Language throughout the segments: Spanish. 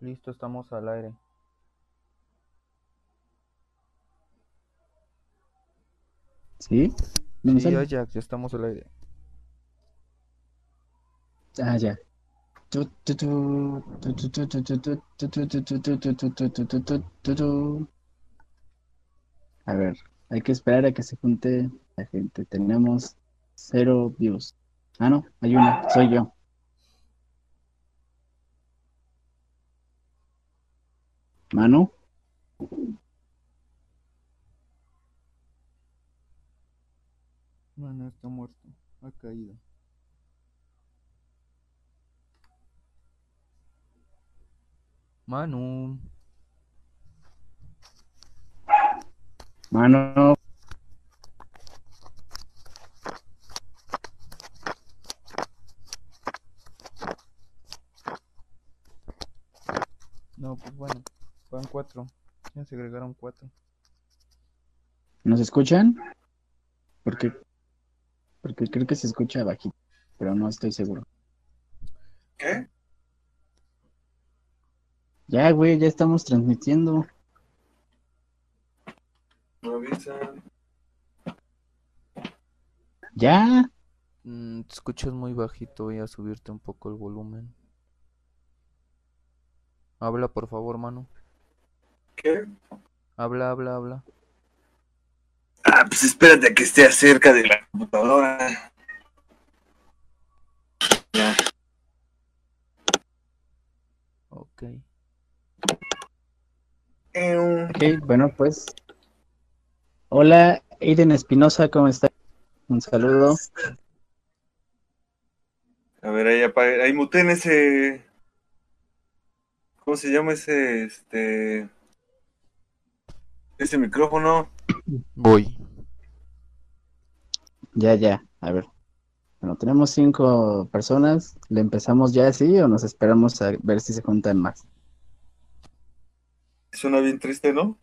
Listo, estamos al aire. ¿Sí? Sí, ya estamos al aire. Ah, ya. A ver, hay que esperar a que se junte la gente. Tenemos cero views. Ah, no, hay una, soy yo. Manu, No, no está muerto. Ha caído. Manu. Manu, No, pues bueno. Van cuatro. Ya se agregaron cuatro. ¿nos escuchan? Porque, porque creo que se escucha bajito, pero no estoy seguro. ¿Qué? Ya, güey, ya estamos transmitiendo. No avisan. Ya. Mm, te escuchas muy bajito. Voy a subirte un poco el volumen. Habla, por favor, Manu. ¿Qué? Habla, habla, habla. Ah, pues espérate a que esté cerca de la computadora. Ya. Ok. Ok, bueno, pues. Hola, Aiden Espinosa, ¿cómo está? Un saludo. A ver, ahí ahí muten ese. ¿Cómo se llama ese? Este. Ese micrófono. Voy. Ya, ya, a ver. Bueno, tenemos cinco personas. ¿Le empezamos ya así o nos esperamos a ver si se juntan más? Suena bien triste, ¿no?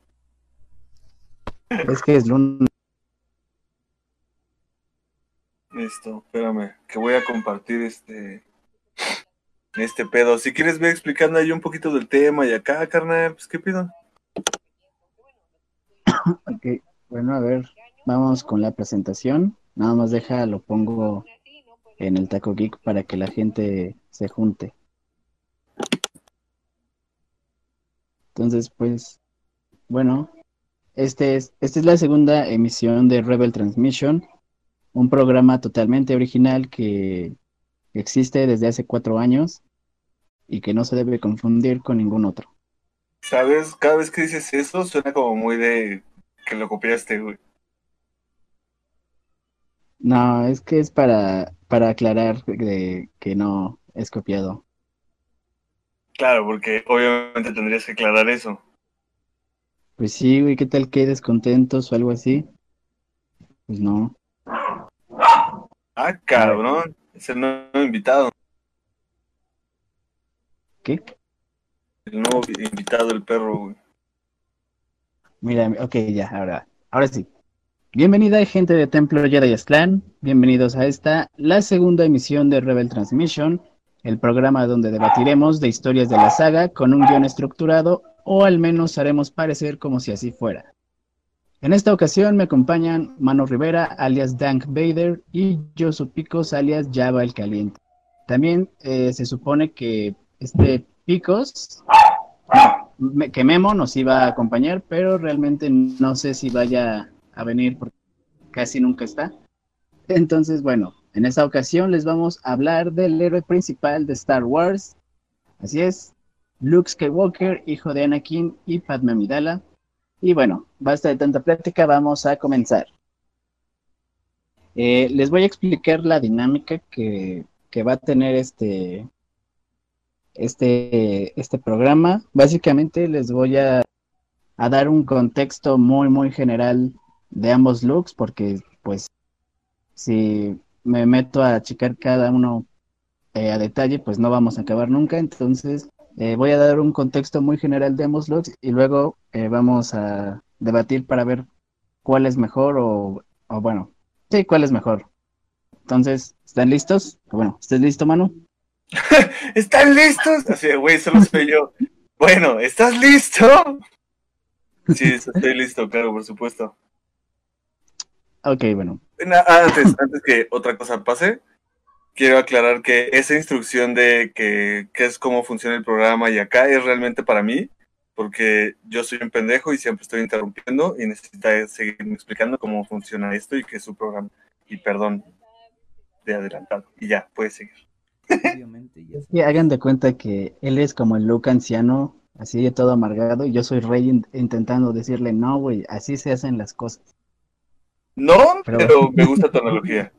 Es que es lunes. Listo, espérame, que voy a compartir este. Este pedo. Si quieres, ve explicando ahí un poquito del tema y acá, carnal, pues qué pido. Ok, bueno, a ver, vamos con la presentación. Nada más deja, lo pongo en el Taco Geek para que la gente se junte. Entonces, pues, bueno, este es, esta es la segunda emisión de Rebel Transmission, un programa totalmente original que existe desde hace cuatro años y que no se debe confundir con ningún otro. ¿Sabes? Cada vez que dices eso, suena como muy de que lo copiaste, güey. No, es que es para, para aclarar de que no es copiado. Claro, porque obviamente tendrías que aclarar eso. Pues sí, güey, ¿qué tal que descontentos o algo así? Pues no. Ah, cabrón. Es el nuevo invitado. ¿Qué? El nuevo invitado, el perro, güey. Mira, ok, ya, ahora, ahora sí. Bienvenida, gente de Templo Jedi Clan. Bienvenidos a esta, la segunda emisión de Rebel Transmission, el programa donde debatiremos de historias de la saga con un guion estructurado, o al menos haremos parecer como si así fuera. En esta ocasión me acompañan Mano Rivera, alias Dank Vader, y Josu Picos, alias Java el Caliente. También eh, se supone que este Picos, que Memo nos iba a acompañar, pero realmente no sé si vaya a venir porque casi nunca está. Entonces, bueno, en esta ocasión les vamos a hablar del héroe principal de Star Wars. Así es, Luke Skywalker, hijo de Anakin y Padme Amidala. Y bueno, basta de tanta plática, vamos a comenzar. Eh, les voy a explicar la dinámica que, que va a tener este, este, este programa. Básicamente les voy a, a dar un contexto muy, muy general de ambos looks, porque pues si me meto a checar cada uno eh, a detalle, pues no vamos a acabar nunca. Entonces, eh, voy a dar un contexto muy general de ambos looks y luego eh, vamos a debatir para ver cuál es mejor o, o bueno, sí, cuál es mejor. Entonces, ¿están listos? Bueno, ¿estás listo, Manu? ¿Están listos? Así, de, güey, solo soy yo. Bueno, ¿estás listo? Sí, estoy listo, claro, por supuesto. Ok, bueno. Antes que otra cosa pase, quiero aclarar que esa instrucción de que, que es cómo funciona el programa y acá es realmente para mí, porque yo soy un pendejo y siempre estoy interrumpiendo y necesita seguirme explicando cómo funciona esto y qué es su programa. Y perdón de adelantado. Y ya, puedes seguir. Obviamente, ya Y hagan de cuenta que él es como el Luke anciano, así de todo amargado, y yo soy Rey in- intentando decirle, no, güey, así se hacen las cosas. No, Pero- pero me gusta tu analogía.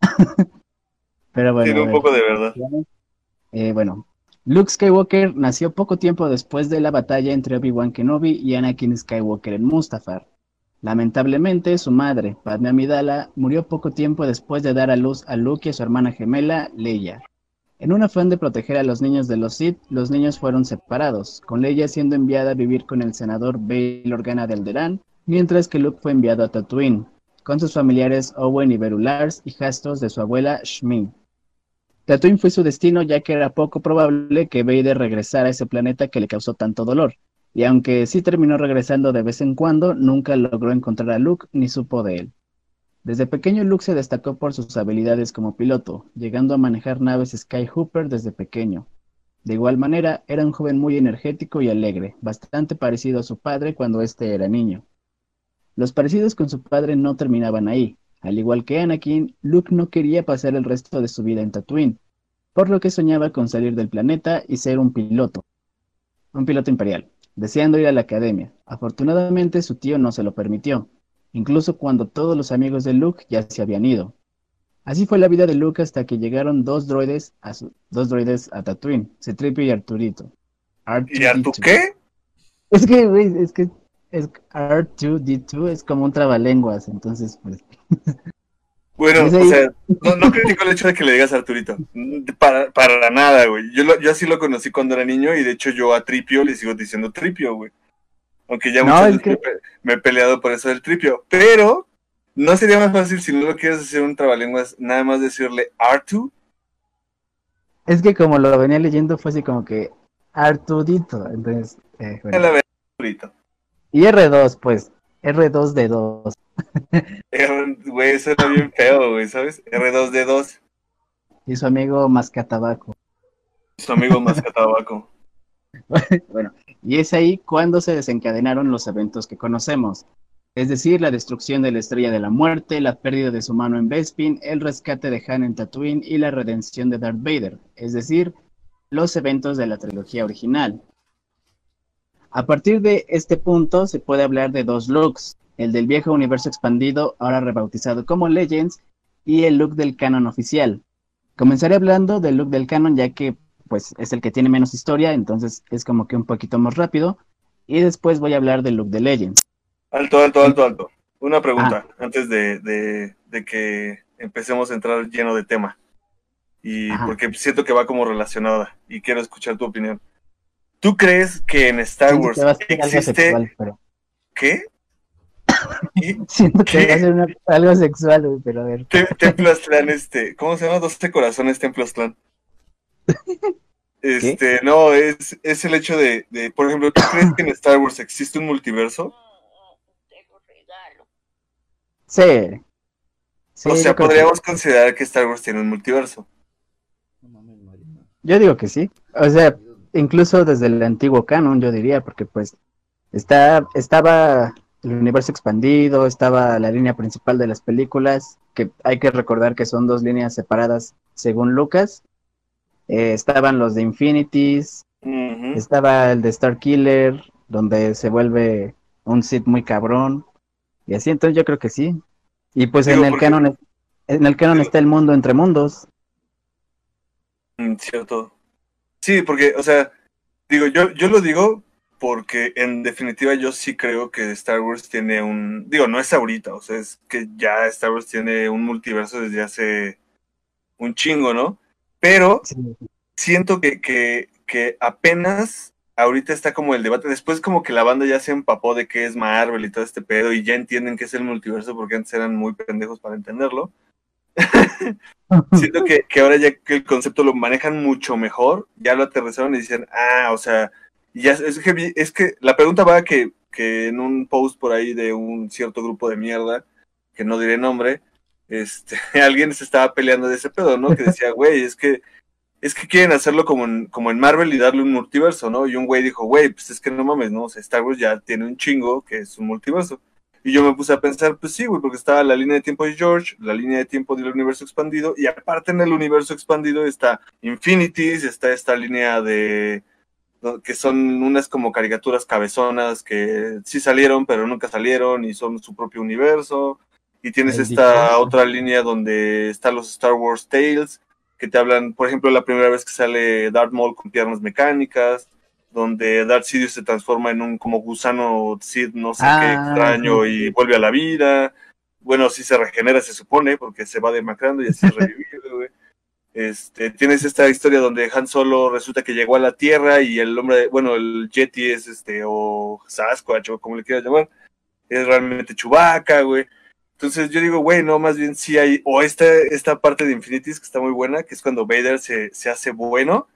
Pero bueno, Tiene un ver. poco de verdad. Eh, bueno, Luke Skywalker nació poco tiempo después de la batalla entre Obi-Wan Kenobi y Anakin Skywalker en Mustafar. Lamentablemente, su madre, Padme Amidala, murió poco tiempo después de dar a luz a Luke y a su hermana gemela, Leia. En un afán de proteger a los niños de los Sith, los niños fueron separados, con Leia siendo enviada a vivir con el senador Bail Organa de Alderaan, mientras que Luke fue enviado a Tatooine, con sus familiares Owen y Beru Lars, hijastros de su abuela Shmi. Tatooine fue su destino ya que era poco probable que Vader regresara a ese planeta que le causó tanto dolor, y aunque sí terminó regresando de vez en cuando, nunca logró encontrar a Luke ni supo de él. Desde pequeño Luke se destacó por sus habilidades como piloto, llegando a manejar naves Skyhooper desde pequeño. De igual manera, era un joven muy energético y alegre, bastante parecido a su padre cuando éste era niño. Los parecidos con su padre no terminaban ahí. Al igual que Anakin, Luke no quería pasar el resto de su vida en Tatooine, por lo que soñaba con salir del planeta y ser un piloto. Un piloto imperial, deseando ir a la academia. Afortunadamente su tío no se lo permitió, incluso cuando todos los amigos de Luke ya se habían ido. Así fue la vida de Luke hasta que llegaron dos droides a, su- dos droides a Tatooine, Cetripio y Arturito. ¿Y Artu R2D2. qué? Es que, güey, es que es R2D2 es como un trabalenguas, entonces, pues, Bueno, o sea, no, no critico el hecho de que le digas Arturito. Para, para nada, güey. Yo, lo- yo así lo conocí cuando era niño y de hecho yo a Tripio le sigo diciendo Tripio, güey. Aunque ya No, muchas es veces me, que- pe- me he peleado por eso del Tripio. Pero, ¿no sería más fácil si no lo quieres hacer un trabalenguas, nada más decirle Artu? es que como lo venía leyendo fue así como que Artudito, entonces, eh, bueno. La Arturito. Y R2, pues, R2 de 2. R- Güey, eso era bien feo, güey, ¿sabes? R2D2, Y su amigo Mascatabaco. su amigo Mascatabaco. bueno, y es ahí cuando se desencadenaron los eventos que conocemos. Es decir, la destrucción de la Estrella de la Muerte, la pérdida de su mano en Bespin, el rescate de Han en Tatooine y la redención de Darth Vader. Es decir, los eventos de la trilogía original. A partir de este punto se puede hablar de dos looks, el del viejo universo expandido, ahora rebautizado como Legends, y el look del canon oficial. Comenzaré hablando del look del canon ya que pues es el que tiene menos historia, entonces es como que un poquito más rápido. Y después voy a hablar del look de Legends. Alto, alto, alto, alto. Una pregunta antes de, de- de que empecemos a entrar lleno de tema. Y Ajá. porque siento que va como relacionada y quiero escuchar tu opinión. ¿Tú crees que en Star Siento Wars que existe sexual, pero qué? ¿Y siento que ¿Qué? va a ser una- algo sexual, pero a ver. Te- Templo Aztlán, este, ¿cómo se llama? 12 corazones Templo Aztlán. Este, no, es, es el hecho de, de, por ejemplo, ¿tú crees que en Star Wars existe un multiverso? Sí. Sí, o sea, que- podríamos considerar que Star Wars tiene un multiverso. No mames, Mariana. Yo digo que sí. O sea, incluso desde el antiguo canon, yo diría, porque pues está, estaba el universo expandido, estaba la línea principal de las películas, que hay que recordar que son dos líneas separadas según Lucas. Eh, estaban los de Infinities, estaba el de Star Killer, donde se vuelve un Sith muy cabrón. Y así, entonces yo creo que sí. Y pues Digo, en el porque- canon, en el canon Digo- está el mundo entre mundos. Mm, cierto. Sí, porque, o sea, digo, yo, yo lo digo porque en definitiva yo sí creo que Star Wars tiene un, digo, no es ahorita, o sea, es que ya Star Wars tiene un multiverso desde hace un chingo, ¿no? Pero siento que, que, que apenas ahorita está como el debate, después como que la banda ya se empapó de qué es Marvel y todo este pedo y ya entienden qué es el multiverso porque antes eran muy pendejos para entenderlo. Siento que, que ahora ya que el concepto lo manejan mucho mejor, ya lo aterrizaron y dicen, ah, o sea, ya es que, es que la pregunta va que, que en un post por ahí de un cierto grupo de mierda, que no diré nombre, este, alguien se estaba peleando de ese pedo, ¿no? Que decía, güey, es que es que quieren hacerlo como en, como en Marvel y darle un multiverso, ¿no? Y un güey dijo, güey, pues es que no mames, ¿no? O sea, Star Wars ya tiene un chingo que es un multiverso. Y yo me puse a pensar, pues sí, güey, porque estaba la línea de tiempo de George, la línea de tiempo del universo expandido, y aparte en el universo expandido está Infinities, está esta línea de que son unas como caricaturas cabezonas que sí salieron, pero nunca salieron y son su propio universo. Y tienes El esta otra línea donde están los Star Wars Tales, que te hablan, por ejemplo, la primera vez que sale Darth Maul con piernas mecánicas, donde Darth Sidious se transforma en un como gusano Sith, no sé qué Ah, extraño, sí. y vuelve a la vida. Bueno, sí se regenera, se supone, porque se va demacrando y así es revivido, güey. Este, tienes esta historia donde Han Solo resulta que llegó a la Tierra y el hombre, bueno, el Yeti es este, o Sasquatch, o como le quieras llamar, es realmente Chewbacca, güey. Entonces yo digo, güey, no, más bien sí hay, o esta, esta parte de Infinities que está muy buena, que es cuando Vader se, se hace bueno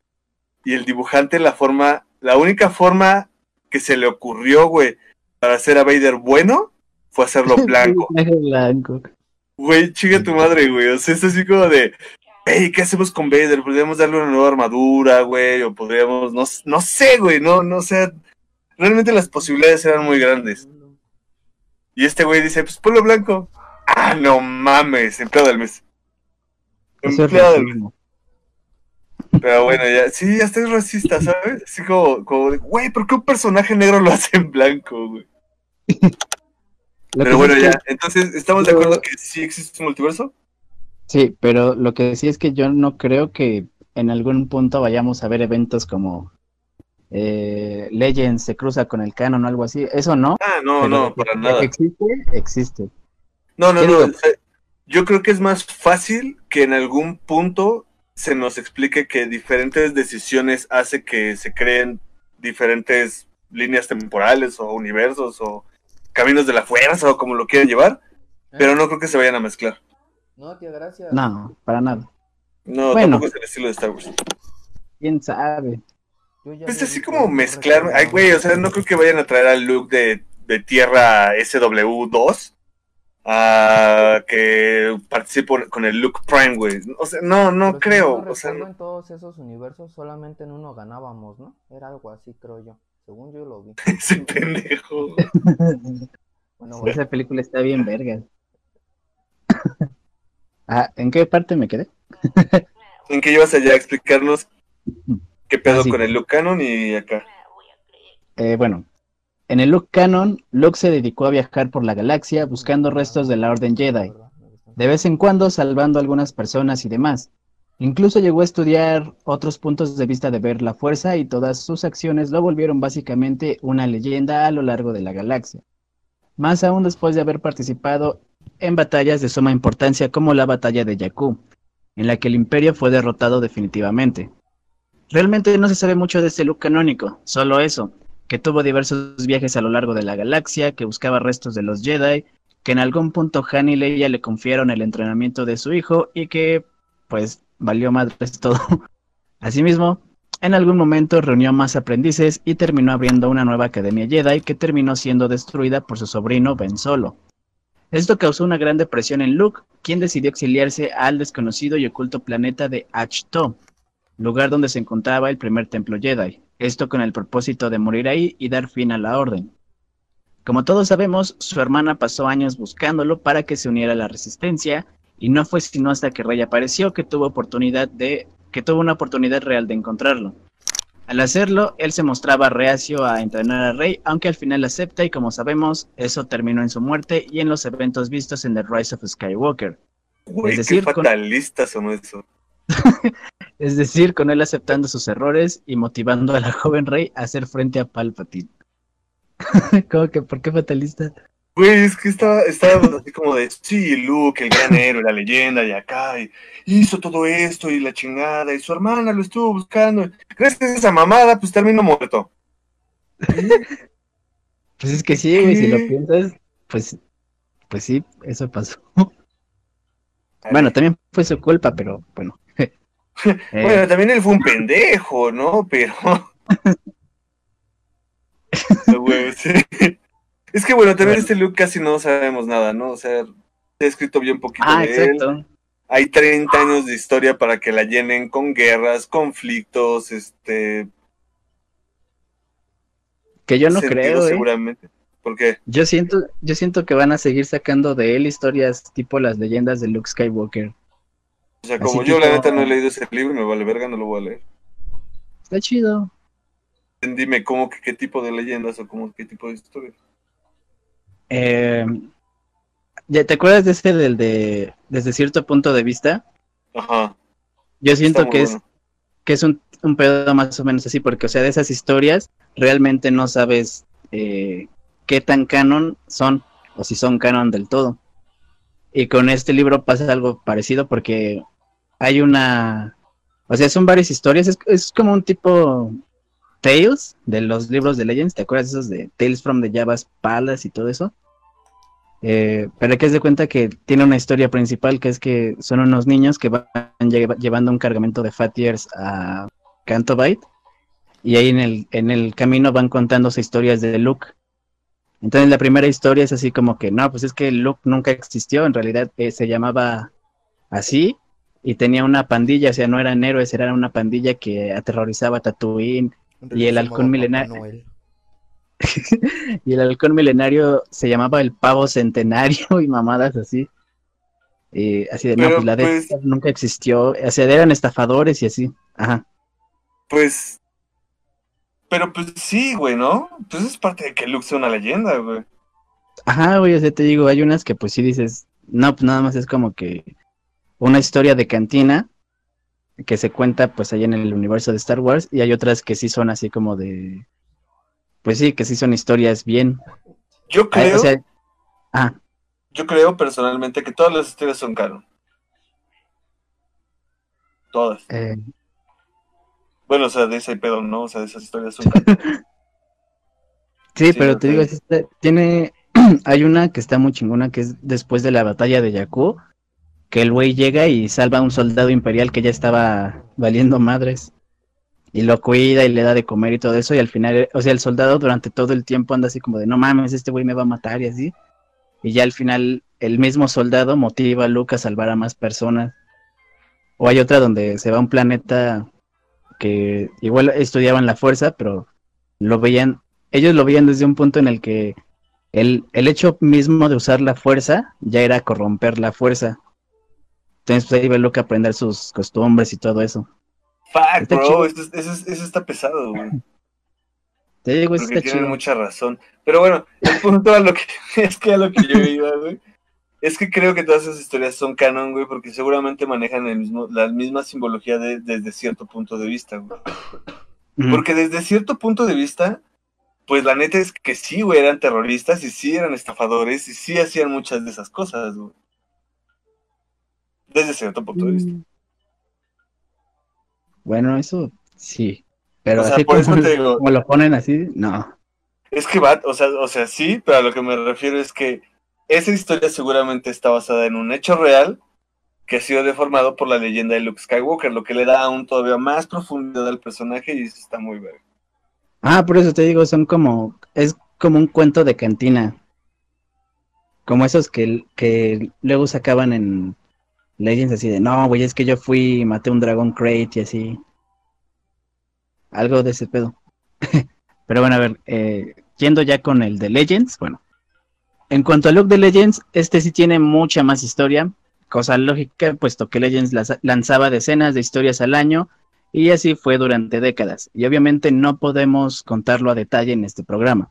y el dibujante la forma, la única forma que se le ocurrió, güey, para hacer a Vader bueno fue hacerlo blanco. Blanco. Güey, chinga tu madre, güey. O sea, es así como de, hey, ¿qué hacemos con Vader? Podríamos darle una nueva armadura, güey, o podríamos, no, no sé, güey, no, no sé. Realmente las posibilidades eran muy grandes. Y este güey dice, pues pueblo blanco. Ah, no mames, empleado del mes. Empleado del mes. Pero bueno, ya, sí, ya es racista, ¿sabes? Así como, como de, güey, ¿por qué un personaje negro lo hace en blanco, güey? Pero bueno, es que- ya, entonces, ¿estamos de acuerdo que sí existe un multiverso? Sí, pero lo que sí es que yo no creo que en algún punto vayamos a ver eventos como eh, Legends se cruza con el canon o algo así. Eso no. Ah, no, pero no, para nada. que existe, existe. No, no, ¿Qué no. Yo creo que es más fácil que en algún punto se nos explique que diferentes decisiones hace que se creen diferentes líneas temporales o universos o caminos de la fuerza o como lo quieran llevar, pero no creo que se vayan a mezclar. No, tía, gracias. No, para nada. No, Bueno. tampoco es el estilo de Star Wars. ¿Quién sabe? Yo ya Pues así como mezclar, ay güey, o sea, no creo que vayan a traer al look de, de Tierra SW2 a que participe con el look Prime, güey. O sea, no, no Pero si creo, o sea, en todos esos universos solamente en uno ganábamos, ¿no? Era algo así, creo yo. Según yo lo vi. ese pendejo. Bueno, bueno. Esa película está bien verga. ah, ¿en qué parte me quedé? ¿En qué ibas allá a explicarnos qué pedo Ah, sí. con el look canon y acá? Eh, bueno, en el Luke Canon, Luke se dedicó a viajar por la galaxia buscando restos de la Orden Jedi, de vez en cuando salvando a algunas personas y demás. Incluso llegó a estudiar otros puntos de vista de ver la fuerza y todas sus acciones lo volvieron básicamente una leyenda a lo largo de la galaxia. Más aún después de haber participado en batallas de suma importancia como la batalla de Jakku, en la que el imperio fue derrotado definitivamente. Realmente no se sabe mucho de este Luke canónico, solo eso, que tuvo diversos viajes a lo largo de la galaxia, que buscaba restos de los Jedi, que en algún punto Han y Leia le confiaron el entrenamiento de su hijo y que, pues, valió madres todo. Asimismo, en algún momento reunió más aprendices y terminó abriendo una nueva academia Jedi que terminó siendo destruida por su sobrino Ben Solo. Esto causó una gran depresión en Luke, quien decidió exiliarse al desconocido y oculto planeta de Achto, lugar donde se encontraba el primer templo Jedi, esto con el propósito de morir ahí y dar fin a la orden. Como todos sabemos, su hermana pasó años buscándolo para que se uniera a la resistencia, y no fue sino hasta que Rey apareció que tuvo oportunidad de que tuvo una oportunidad real de encontrarlo. Al hacerlo, él se mostraba reacio a entrenar a Rey, aunque al final acepta y como sabemos, eso terminó en su muerte y en los eventos vistos en The Rise of Skywalker. Es decir, qué con- fatalista son eso. Es decir, con él aceptando sus errores y motivando a la joven Rey a hacer frente a Palpatine. ¿Cómo que por qué fatalista? Güey, es que estaba, estaba así como de, sí, Luke, el gran héroe, la leyenda, y acá, y hizo todo esto, y la chingada, y su hermana lo estuvo buscando. Gracias a esa mamada, pues terminó muerto. Pues es que sí, güey, si lo piensas, pues, pues sí, eso pasó. Bueno, también fue su culpa, pero bueno. Eh, Bueno, también él fue un pendejo, ¿no? Pero. Es que bueno, también este Luke casi no sabemos nada, ¿no? O sea, he escrito bien poquito Ah, de exacto. él. Hay 30 años de historia para que la llenen con guerras, conflictos, este... Que yo no sentido creo, ¿eh? seguramente. Porque, Yo siento, yo siento que van a seguir sacando de él historias tipo las leyendas de Luke Skywalker. O sea, Así como yo la neta no he leído ese libro, me vale verga, no lo voy a leer. Está chido. Dime cómo que qué tipo de leyendas o cómo qué tipo de historias. Eh, ¿ya ¿Te acuerdas de ese del de desde cierto punto de vista? Ajá. Yo siento que es que es un, un pedo más o menos así, porque, o sea, de esas historias realmente no sabes eh, qué tan canon son, o si son canon del todo. Y con este libro pasa algo parecido, porque hay una. O sea, son varias historias, es, es como un tipo Tales de los libros de Legends, ¿te acuerdas esos de Tales from the Java's Palace y todo eso? Eh, pero que es de cuenta que tiene una historia principal que es que son unos niños que van lleva- llevando un cargamento de Fat Years a Canto Bight y ahí en el, en el camino van contándose historias de Luke. Entonces la primera historia es así como que no, pues es que Luke nunca existió, en realidad eh, se llamaba así y tenía una pandilla, o sea, no eran héroes, era una pandilla que aterrorizaba a Tatooine Y el halcón milenario- y el halcón milenario se llamaba el pavo centenario y mamadas así. Y así de, no, pues la de pues- nunca existió, o sea, eran estafadores y así. Ajá. Pues. Pero pues sí, güey, ¿no? Pues es parte de que Luke sea una leyenda, güey. Ajá, güey, o sea, te digo, hay unas que pues sí dices, no, pues nada más es como que una historia de cantina que se cuenta pues ahí en el universo de Star Wars y hay otras que sí son así como de, pues sí, que sí son historias bien. Yo creo, o sea, ah, yo creo personalmente que todas las historias son canon. Todas. eh, Bueno, o sea, de ese pedo, ¿no? O sea, de esas historias son canon. Sí, Sí, pero te digo, es este- tiene, hay una que está muy chingona, que es después de la batalla de Jakku, que el güey llega y salva a un soldado imperial que ya estaba valiendo madres, y lo cuida y le da de comer y todo eso, y al final, o sea, el soldado durante todo el tiempo anda así como de, no mames, este güey me va a matar y así, y ya al final el mismo soldado motiva a Luke a salvar a más personas. O hay otra donde se va a un planeta que igual estudiaban la fuerza, pero lo veían ellos lo veían desde un punto en el que el, el hecho mismo de usar la fuerza ya era corromper la fuerza. Entonces, pues ahí ve lo que aprender sus costumbres y todo eso. Fuck, Está bro, chido. eso, eso, eso está pesado, güey. Te digo, eso Porque está tienen chido. mucha razón. Pero bueno, el punto a lo que es que a lo que yo iba, güey. Es que creo que todas esas historias son canon, güey, porque seguramente manejan el mismo, la misma simbología de- desde cierto punto de vista, güey. Porque desde cierto punto de vista, pues la neta es que sí, güey, eran terroristas y sí eran estafadores y sí hacían muchas de esas cosas, güey. Desde cierto punto de vista. Mm. Bueno, eso sí. Pero O sea, así por eso como, te digo- como lo ponen así, no. Es que va, o sea, o sea, sí, pero a lo que me refiero es que esa historia seguramente está basada en un hecho real que ha sido deformado por la leyenda de Luke Skywalker, lo que le da aún todavía más profundidad al personaje y eso está muy bien. Ah, por eso te digo, son como, es como un cuento de cantina. Como esos que, que luego sacaban en Legends así de, no, güey, es que yo fui y maté un Dragon Crate y así. Algo de ese pedo. Pero bueno, a ver, eh, yendo ya con el de Legends, bueno. En cuanto a Luke de Legends, este sí tiene mucha más historia, cosa lógica, puesto que Legends lanzaba decenas de historias al año y así fue durante décadas, y obviamente no podemos contarlo a detalle en este programa.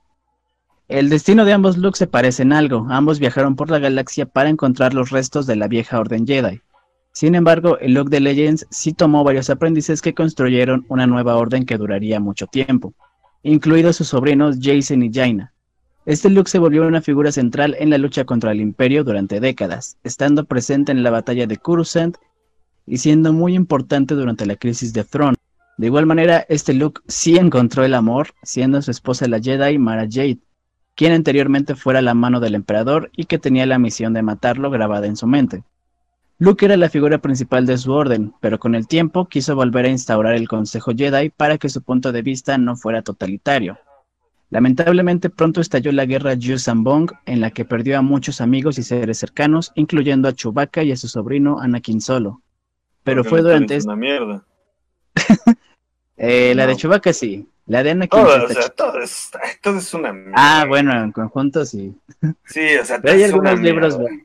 El destino de ambos Luke se parece en algo, ambos viajaron por la galaxia para encontrar los restos de la vieja Orden Jedi. Sin embargo, el Luke de Legends sí tomó varios aprendices que construyeron una nueva orden que duraría mucho tiempo, incluidos sus sobrinos Jason y Jaina. Este Luke se volvió una figura central en la lucha contra el Imperio durante décadas, estando presente en la batalla de Coruscant y siendo muy importante durante la crisis de Thrawn. De igual manera, este Luke sí encontró el amor, siendo su esposa la Jedi Mara Jade, quien anteriormente fuera la mano del emperador y que tenía la misión de matarlo grabada en su mente. Luke era la figura principal de su orden, pero con el tiempo quiso volver a instaurar el Consejo Jedi para que su punto de vista no fuera totalitario. Lamentablemente pronto estalló la guerra Yusambong, en la que perdió a muchos amigos y seres cercanos, incluyendo a Chewbacca y a su sobrino Anakin Solo. Pero Porque fue durante... es una mierda. Eh, la de. Chewbacca sí, la de Anakin Todo, o sea, es, ay, todo es una mierda. Ah, bueno, en conjunto sí. Sí, o sea, Pero hay algunos libros, bueno,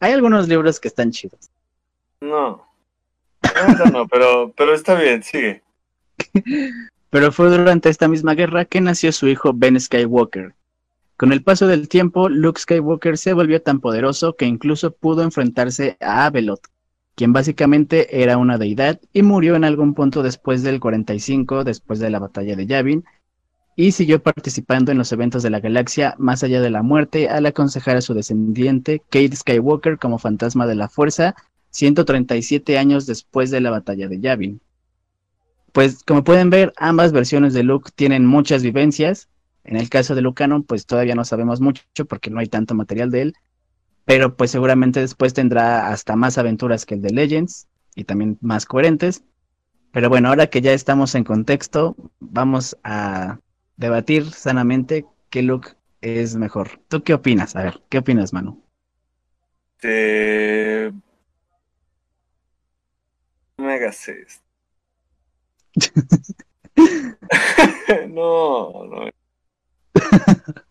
hay algunos libros que están chidos. No. No, no, pero, pero está bien, sigue. Pero fue durante esta misma guerra que nació su hijo Ben Skywalker. Con el paso del tiempo, Luke Skywalker se volvió tan poderoso que incluso pudo enfrentarse a Abeloth, quien básicamente era una deidad y murió en algún punto después del 45, después de la batalla de Yavin, y siguió participando en los eventos de la galaxia más allá de la muerte al aconsejar a su descendiente, Kate Skywalker, como fantasma de la fuerza, 137 años después de la batalla de Yavin. Pues como pueden ver, ambas versiones de Luke tienen muchas vivencias. En el caso de Luke pues todavía no sabemos mucho porque no hay tanto material de él. Pero pues seguramente después tendrá hasta más aventuras que el de Legends y también más coherentes. Pero bueno, ahora que ya estamos en contexto, vamos a debatir sanamente qué Luke es mejor. ¿Tú qué opinas? A ver, ¿qué opinas, Manu? No me hagas esto. no, no.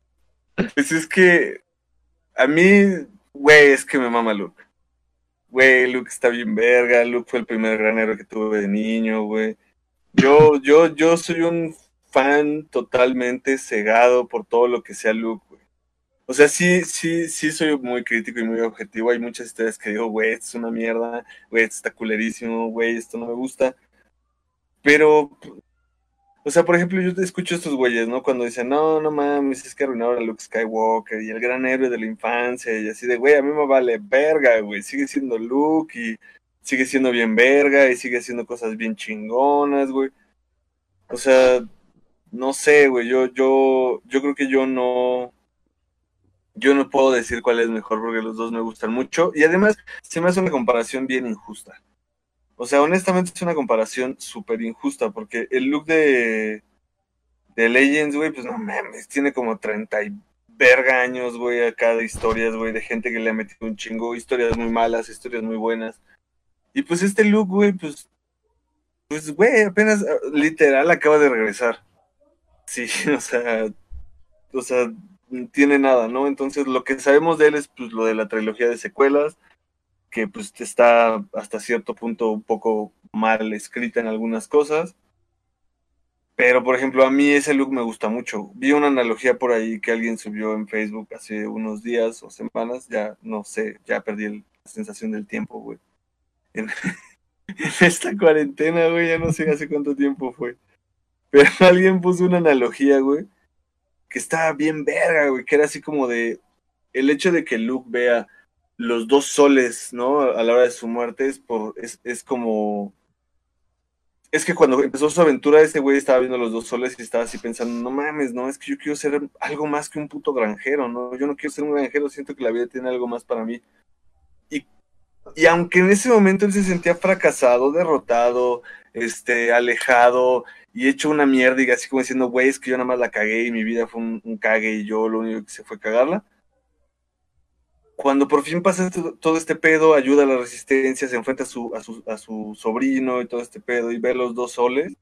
Pues es que a mí, güey, es que me mama Luke. Güey, Luke está bien verga, Luke fue el primer granero que tuve de niño, güey. Yo, yo, yo soy un fan totalmente cegado por todo lo que sea Luke, güey. O sea, sí, sí, sí soy muy crítico y muy objetivo. Hay muchas historias que digo, güey, esto es una mierda, güey, esto está culerísimo, güey, esto no me gusta. Pero, o sea, por ejemplo, yo te escucho estos güeyes, ¿no? Cuando dicen, no, no mames, es que arruinaron a Luke Skywalker y el gran héroe de la infancia y así de, güey, a mí me vale verga, güey, sigue siendo Luke y sigue siendo bien verga y sigue haciendo cosas bien chingonas, güey. O sea, no sé, güey, yo, yo, yo creo que yo no, yo no puedo decir cuál es mejor porque los dos me gustan mucho y además se me hace una comparación bien injusta. O sea, honestamente es una comparación súper injusta porque el look de, de Legends, güey, pues no mames, tiene como 30 y verga años, güey, acá de historias, güey, de gente que le ha metido un chingo, historias muy malas, historias muy buenas. Y pues este look, güey, pues, pues, güey, apenas ah, literal acaba de regresar. Sí, o sea, o sea, tiene nada, ¿no? Entonces lo que sabemos de él es pues lo de la trilogía de secuelas, que pues está hasta cierto punto un poco mal escrita en algunas cosas. Pero, por ejemplo, a mí ese look me gusta mucho. Vi una analogía por ahí que alguien subió en Facebook hace unos días o semanas, ya no sé, ya perdí el- la sensación del tiempo, güey. En, en esta cuarentena, güey, ya no sé hace cuánto tiempo fue. Pero alguien puso una analogía, güey, que estaba bien verga, güey, que era así como de el hecho de que Luke vea los dos soles, ¿no? A la hora de su muerte es por es, es como es que cuando empezó su aventura ese güey estaba viendo los dos soles y estaba así pensando, no mames, no, es que yo quiero ser algo más que un puto granjero, ¿no? Yo no quiero ser un granjero, siento que la vida tiene algo más para mí. Y, y aunque en ese momento él se sentía fracasado, derrotado, este, alejado y hecho una mierda y así como diciendo, güey, es que yo nada más la cagué y mi vida fue un, un cague y yo lo único que hice fue cagarla. Cuando por fin pasa todo este pedo, ayuda a la resistencia, se enfrenta a su, a, su, a su sobrino y todo este pedo y ve los dos soles,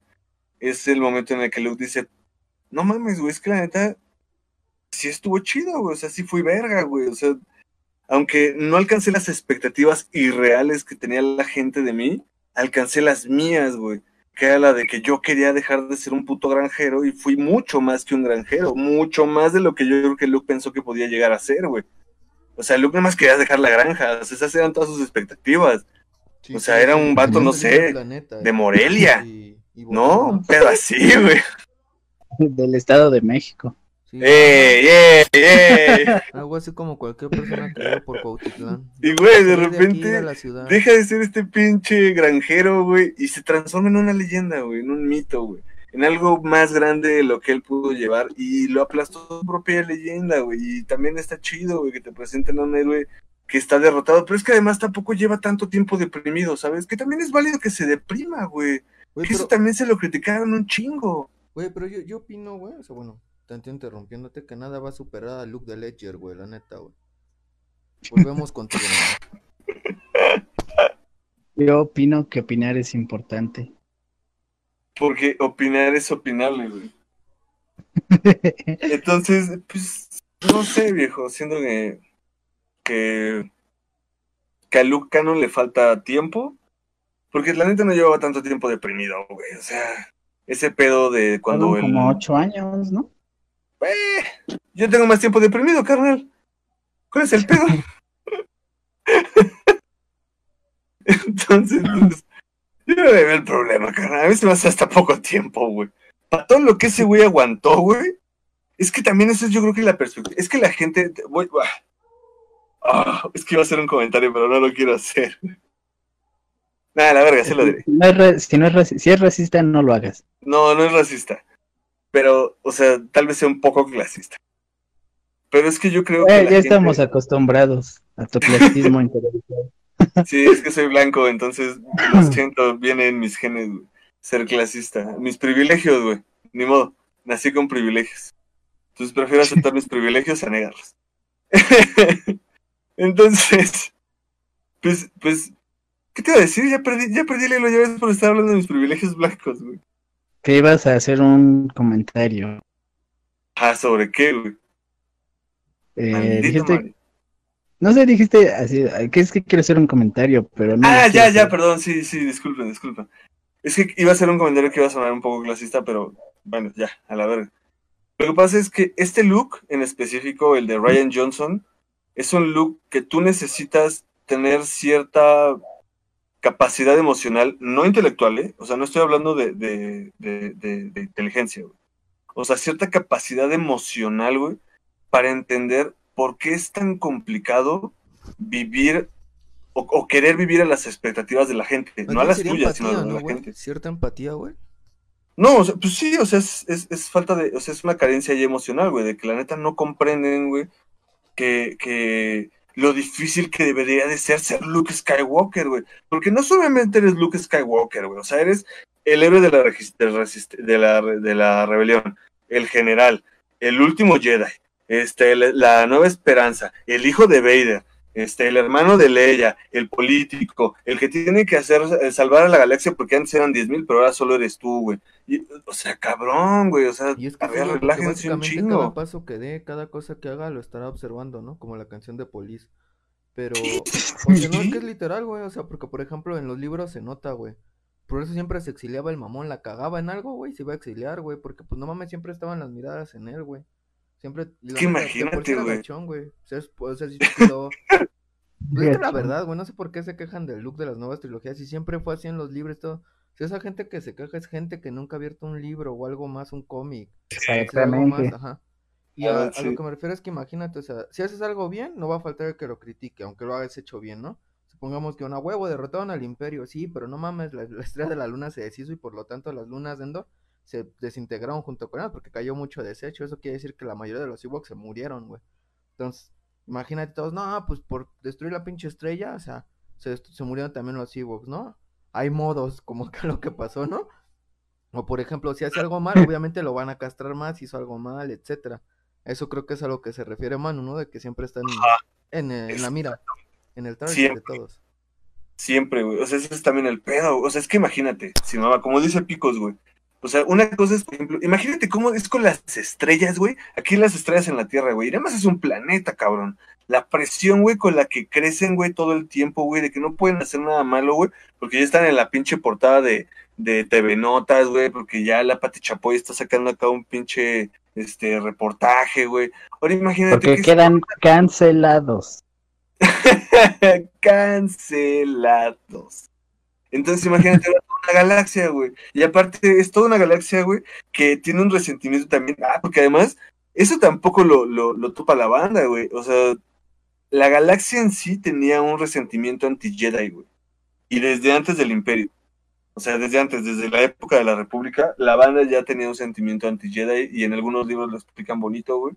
es el momento en el que Luke dice, no mames, güey, es que la neta sí estuvo chido, güey, o sea, sí fui verga, güey, o sea, aunque no alcancé las expectativas irreales que tenía la gente de mí, alcancé las mías, güey, que era la de que yo quería dejar de ser un puto granjero y fui mucho más que un granjero, mucho más de lo que yo creo que Luke pensó que podía llegar a ser, güey. O sea, Luke nada más quería dejar la granja, o sea, esas eran todas sus expectativas, Sí, O sea, era un vato, no sé, planeta, de eh. Morelia, Y- y ¿no? Un pedo así, güey. Del Estado de México. Sí, ¡Ey, ey, ey! Algo así como cualquier persona que vive por Cuautitlán. Y, güey, de repente a la ciudad. deja de ser este pinche granjero, güey, y se transforma en una leyenda, güey, en un mito, güey. En algo más grande de lo que él pudo llevar y lo aplastó su propia leyenda, güey. Y también está chido, güey, que te presenten a un héroe que está derrotado, pero es que además tampoco lleva tanto tiempo deprimido, ¿sabes? Que también es válido que se deprima, güey. Güey, Que eso también se lo criticaron un chingo. güey, pero yo, yo opino, güey, o sea, bueno, tanto interrumpiéndote, que nada va a superar a Luke de Ledger, güey, la neta, güey. Volvemos contigo. Yo opino que opinar es importante. Porque opinar es opinable, güey. Entonces, pues, no sé, viejo, siendo que, que, que a Luke Cannon le falta tiempo, porque la neta no llevaba tanto tiempo deprimido, güey, o sea, ese pedo de cuando el... como ocho años, ¿no? Eh, yo tengo más tiempo deprimido, carnal. ¿Cuál es el pedo? Entonces, pues, yo no veo el problema, carnal. A mí se me hace hasta poco tiempo, güey. Para todo lo que ese güey aguantó, güey. Es que también eso es, yo creo que la perspectiva. Es que la gente. Ah, es que iba a hacer un comentario, pero no lo quiero hacer. Nada, la verga, se lo diré. Si no es, si, no es si es racista, no lo hagas. No, no es racista. Pero, o sea, tal vez sea un poco clasista. Pero es que yo creo que. Eh, ya gente- estamos acostumbrados a tu clasismo intelectual. Sí, es que soy blanco, entonces lo siento, viene en mis genes, güey, ser clasista. Mis privilegios, güey, ni modo, nací con privilegios. Entonces prefiero aceptar mis privilegios a negarlos. Entonces, pues, pues, ¿qué te iba a decir? Ya perdí, ya perdí el hilo, ya ves por estar hablando de mis privilegios blancos, güey. Que ibas a hacer un comentario. Ah, ¿sobre qué, güey? Eh, dijiste. No sé, dijiste así, que es que quiero hacer un comentario, pero no. Ah, ya, si- ya, perdón, sí, sí, disculpen, disculpen. Es que iba a ser un comentario que iba a sonar un poco clasista, pero bueno, ya, a la verga. Lo que pasa es que este look, en específico el de Ryan Johnson, es un look que tú necesitas tener cierta capacidad emocional, no intelectual, ¿eh? O sea, no estoy hablando de, de, de, de- de inteligencia, güey. O sea, cierta capacidad emocional, güey, para entender por qué es tan complicado vivir o, o querer vivir a las expectativas de la gente, Más no a las tuyas, sino a las de ¿no, la gente. Cierta empatía, güey. No, o sea, pues sí, o sea, es, es, es falta de, o sea, es una carencia ahí emocional, güey, de que la neta no comprenden, güey, que, que lo difícil que debería de ser ser Luke Skywalker, güey. Porque no solamente eres Luke Skywalker, güey, o sea, eres el héroe de la, de la, de la rebelión, el general, el último Jedi, este, la, la nueva esperanza, el hijo de Vader, este, el hermano de Leia, el político, el que tiene que hacer eh, salvar a la galaxia porque antes eran 10.000, pero ahora solo eres tú, güey. Y, o sea, cabrón, güey, o sea, Y es que a ver, porque relájense un básicamente cada chingo. paso que dé, cada cosa que haga, lo estará observando, ¿no? Como la canción de Police. Pero, sea, no es que es literal, güey. O sea, porque, por ejemplo, en los libros se nota, güey. Por eso siempre se exiliaba el mamón, la cagaba en algo, güey, se iba a exiliar, güey. Porque, pues, no mames, siempre estaban las miradas en él, güey. Siempre. que imagínate, güey. O sea, es, o sea, si- lo- pues, es que la verdad, güey, no sé por qué se quejan del look de las nuevas trilogías. Y siempre fue así en los libros, todo. Si esa gente que se queja es gente que nunca ha abierto un libro o algo más, un cómic. más, Exactamente. ajá. Y Ah, a, lo que me refiero es que imagínate, o sea, si haces algo bien, no va a faltar el que lo critique, aunque lo hagas hecho bien, ¿no? Supongamos que una huevo derrotaron al imperio, sí, pero no mames, la, la estrella de la luna se deshizo y por lo tanto las lunas de Endor se desintegraron junto con él porque cayó mucho desecho. Eso quiere decir que la mayoría de los Ewoks se murieron, güey. Entonces, imagínate todos, no, pues por destruir la pinche estrella, o sea, se, murieron también los Ewoks, ¿no? Hay modos como que lo que pasó, ¿no? O por ejemplo, si hace algo mal, obviamente lo van a castrar más, hizo algo mal, etcétera. Eso creo que es a lo que se refiere Manu, ¿no? De que siempre están en, eh, en la mira, en el target de todos. Siempre, güey. O sea, ese es también el pedo. O sea, es que imagínate, si mamá, como dice Picos, güey. O sea, una cosa es, por ejemplo, imagínate cómo es con las estrellas, güey. Aquí las estrellas en la Tierra, güey. Y además es un planeta, cabrón. La presión, güey, con la que crecen, güey, todo el tiempo, güey, de que no pueden hacer nada malo, güey, porque ya están en la pinche portada de, de TV Notas, güey, porque ya la Pati Chapoy está sacando acá un pinche este reportaje, güey. Ahora imagínate Porque que quedan cancelados. cancelados. Entonces imagínate una galaxia, güey. Y aparte es toda una galaxia, güey, que tiene un resentimiento también. Ah, porque además, eso tampoco lo, lo, lo topa la banda, güey. O sea, la galaxia en sí tenía un resentimiento anti-Jedi, güey. Y desde antes del Imperio. O sea, desde antes, desde la época de la República, la banda ya tenía un sentimiento anti-Jedi y en algunos libros lo explican bonito, güey.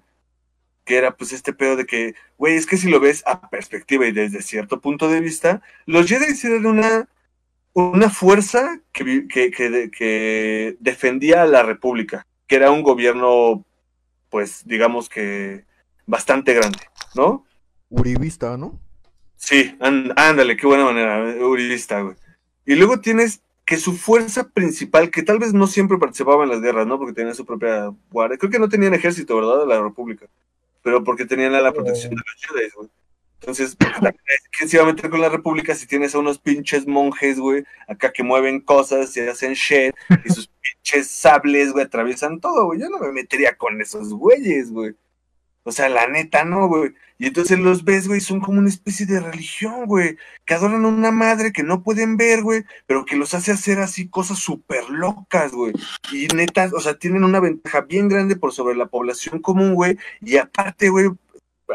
Que era pues este pedo de que, güey, es que si lo ves a perspectiva y desde cierto punto de vista, los Jedi eran una, una fuerza que, que, que, que defendía a la República, que era un gobierno pues digamos que bastante grande, ¿no? Uribista, ¿no? Sí, ándale, qué buena manera, uribista, güey. Y luego tienes que su fuerza principal, que tal vez no siempre participaba en las guerras, ¿no? Porque tenían su propia guardia. Creo que no tenían ejército, ¿verdad? De la República. Pero porque tenían la, protección de los Jedi, güey. Entonces, ¿quién se iba a meter con la República si tienes a unos pinches monjes, güey, acá que mueven cosas y hacen shit, y sus pinches sables, güey, atraviesan todo, güey? Yo no me metería con esos güeyes, güey. O sea, la neta, no, güey. Y entonces los ves, güey, son como una especie de religión, güey, que adoran a una madre que no pueden ver, güey, pero que los hace hacer así cosas súper locas, güey. Y neta, o sea, tienen una ventaja bien grande por sobre la población común, güey. Y aparte, güey,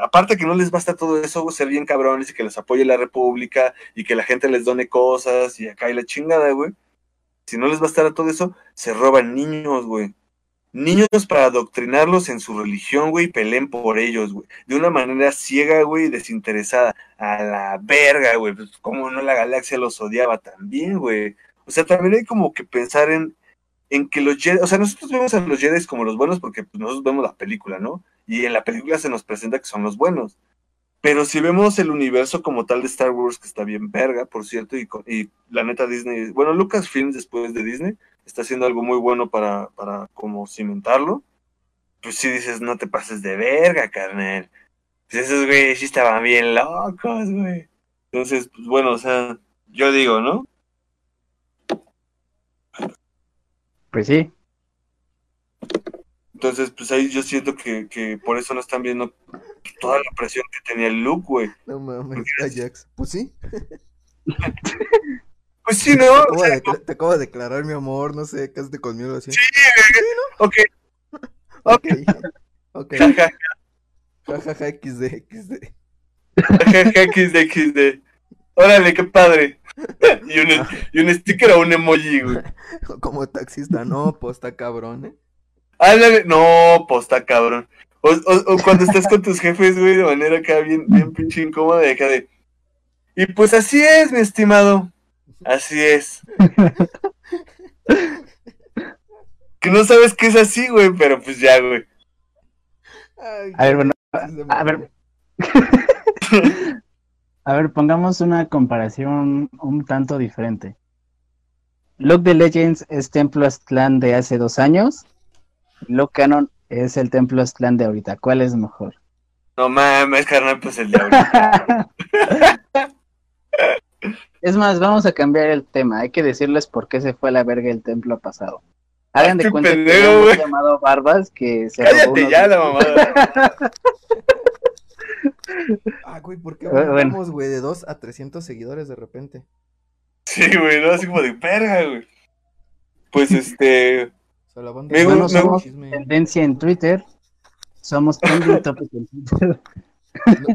aparte que no les basta todo eso, ser bien cabrones y que les apoye la república y que la gente les done cosas y acá hay la chingada, güey. Si no les bastara todo eso, se roban niños, güey niños para adoctrinarlos en su religión, güey, y peleen por ellos, güey. De una manera ciega, güey, desinteresada. A la verga, güey. Pues, ¿Cómo no la galaxia los odiaba también, güey? O sea, también hay como que pensar en, en que los Jedi, o sea, nosotros vemos a los Jedi como los buenos porque pues, nosotros vemos la película, ¿no? Y en la película se nos presenta que son los buenos. Pero si vemos el universo como tal de Star Wars, que está bien verga, por cierto, y, y la neta Disney, bueno, Lucasfilms después de Disney, está haciendo algo muy bueno para, para como cimentarlo, pues sí dices, no te pases de verga, carnal. Pues esos güeyes sí estaban bien locos, güey. Entonces, pues bueno, o sea, yo digo, ¿no? Pues sí. Entonces, pues ahí yo siento que, que por eso no están viendo toda la presión que tenía el Luke, güey. No mames, Ajax. Pues sí. Pues sí, ¿no? Te acabo, de, declarar mi amor, no sé, cásate conmigo así. Sí, ¿no? ok. Ok. Ok. Jajaja ja, XD, XD. Jajaja XD, XD. Órale, qué padre. Y un, y un sticker o un emoji, güey. Como taxista, no, posta cabrón, ¿eh? Ándale, no, posta cabrón. O, o, cuando estás con tus jefes, güey, de manera acá bien, bien pinche incómoda, de acá de. Y pues así es, mi estimado. Así es. que no sabes que es así, güey, pero pues ya, güey. a ver, bueno, a ver. a ver, pongamos una comparación un tanto diferente. Look de Legends es Templo Aztlán de hace dos años. Look Canon es el Templo Aztlán de ahorita. ¿Cuál es mejor? No mames, carnal, pues el de ahorita. Es más, vamos a cambiar el tema. Hay que decirles por qué se fue a la verga el templo pasado. Hagan de cuenta que hemos llamado Barbas que se Cállate ya la mamada. ah, güey, ¿por qué vamos, güey, de 2 a 300 seguidores de repente? Sí, güey, no, así como de verga, güey. Pues este... Me, bueno, somos tendencia en Twitter. Somos trending topic en Twitter.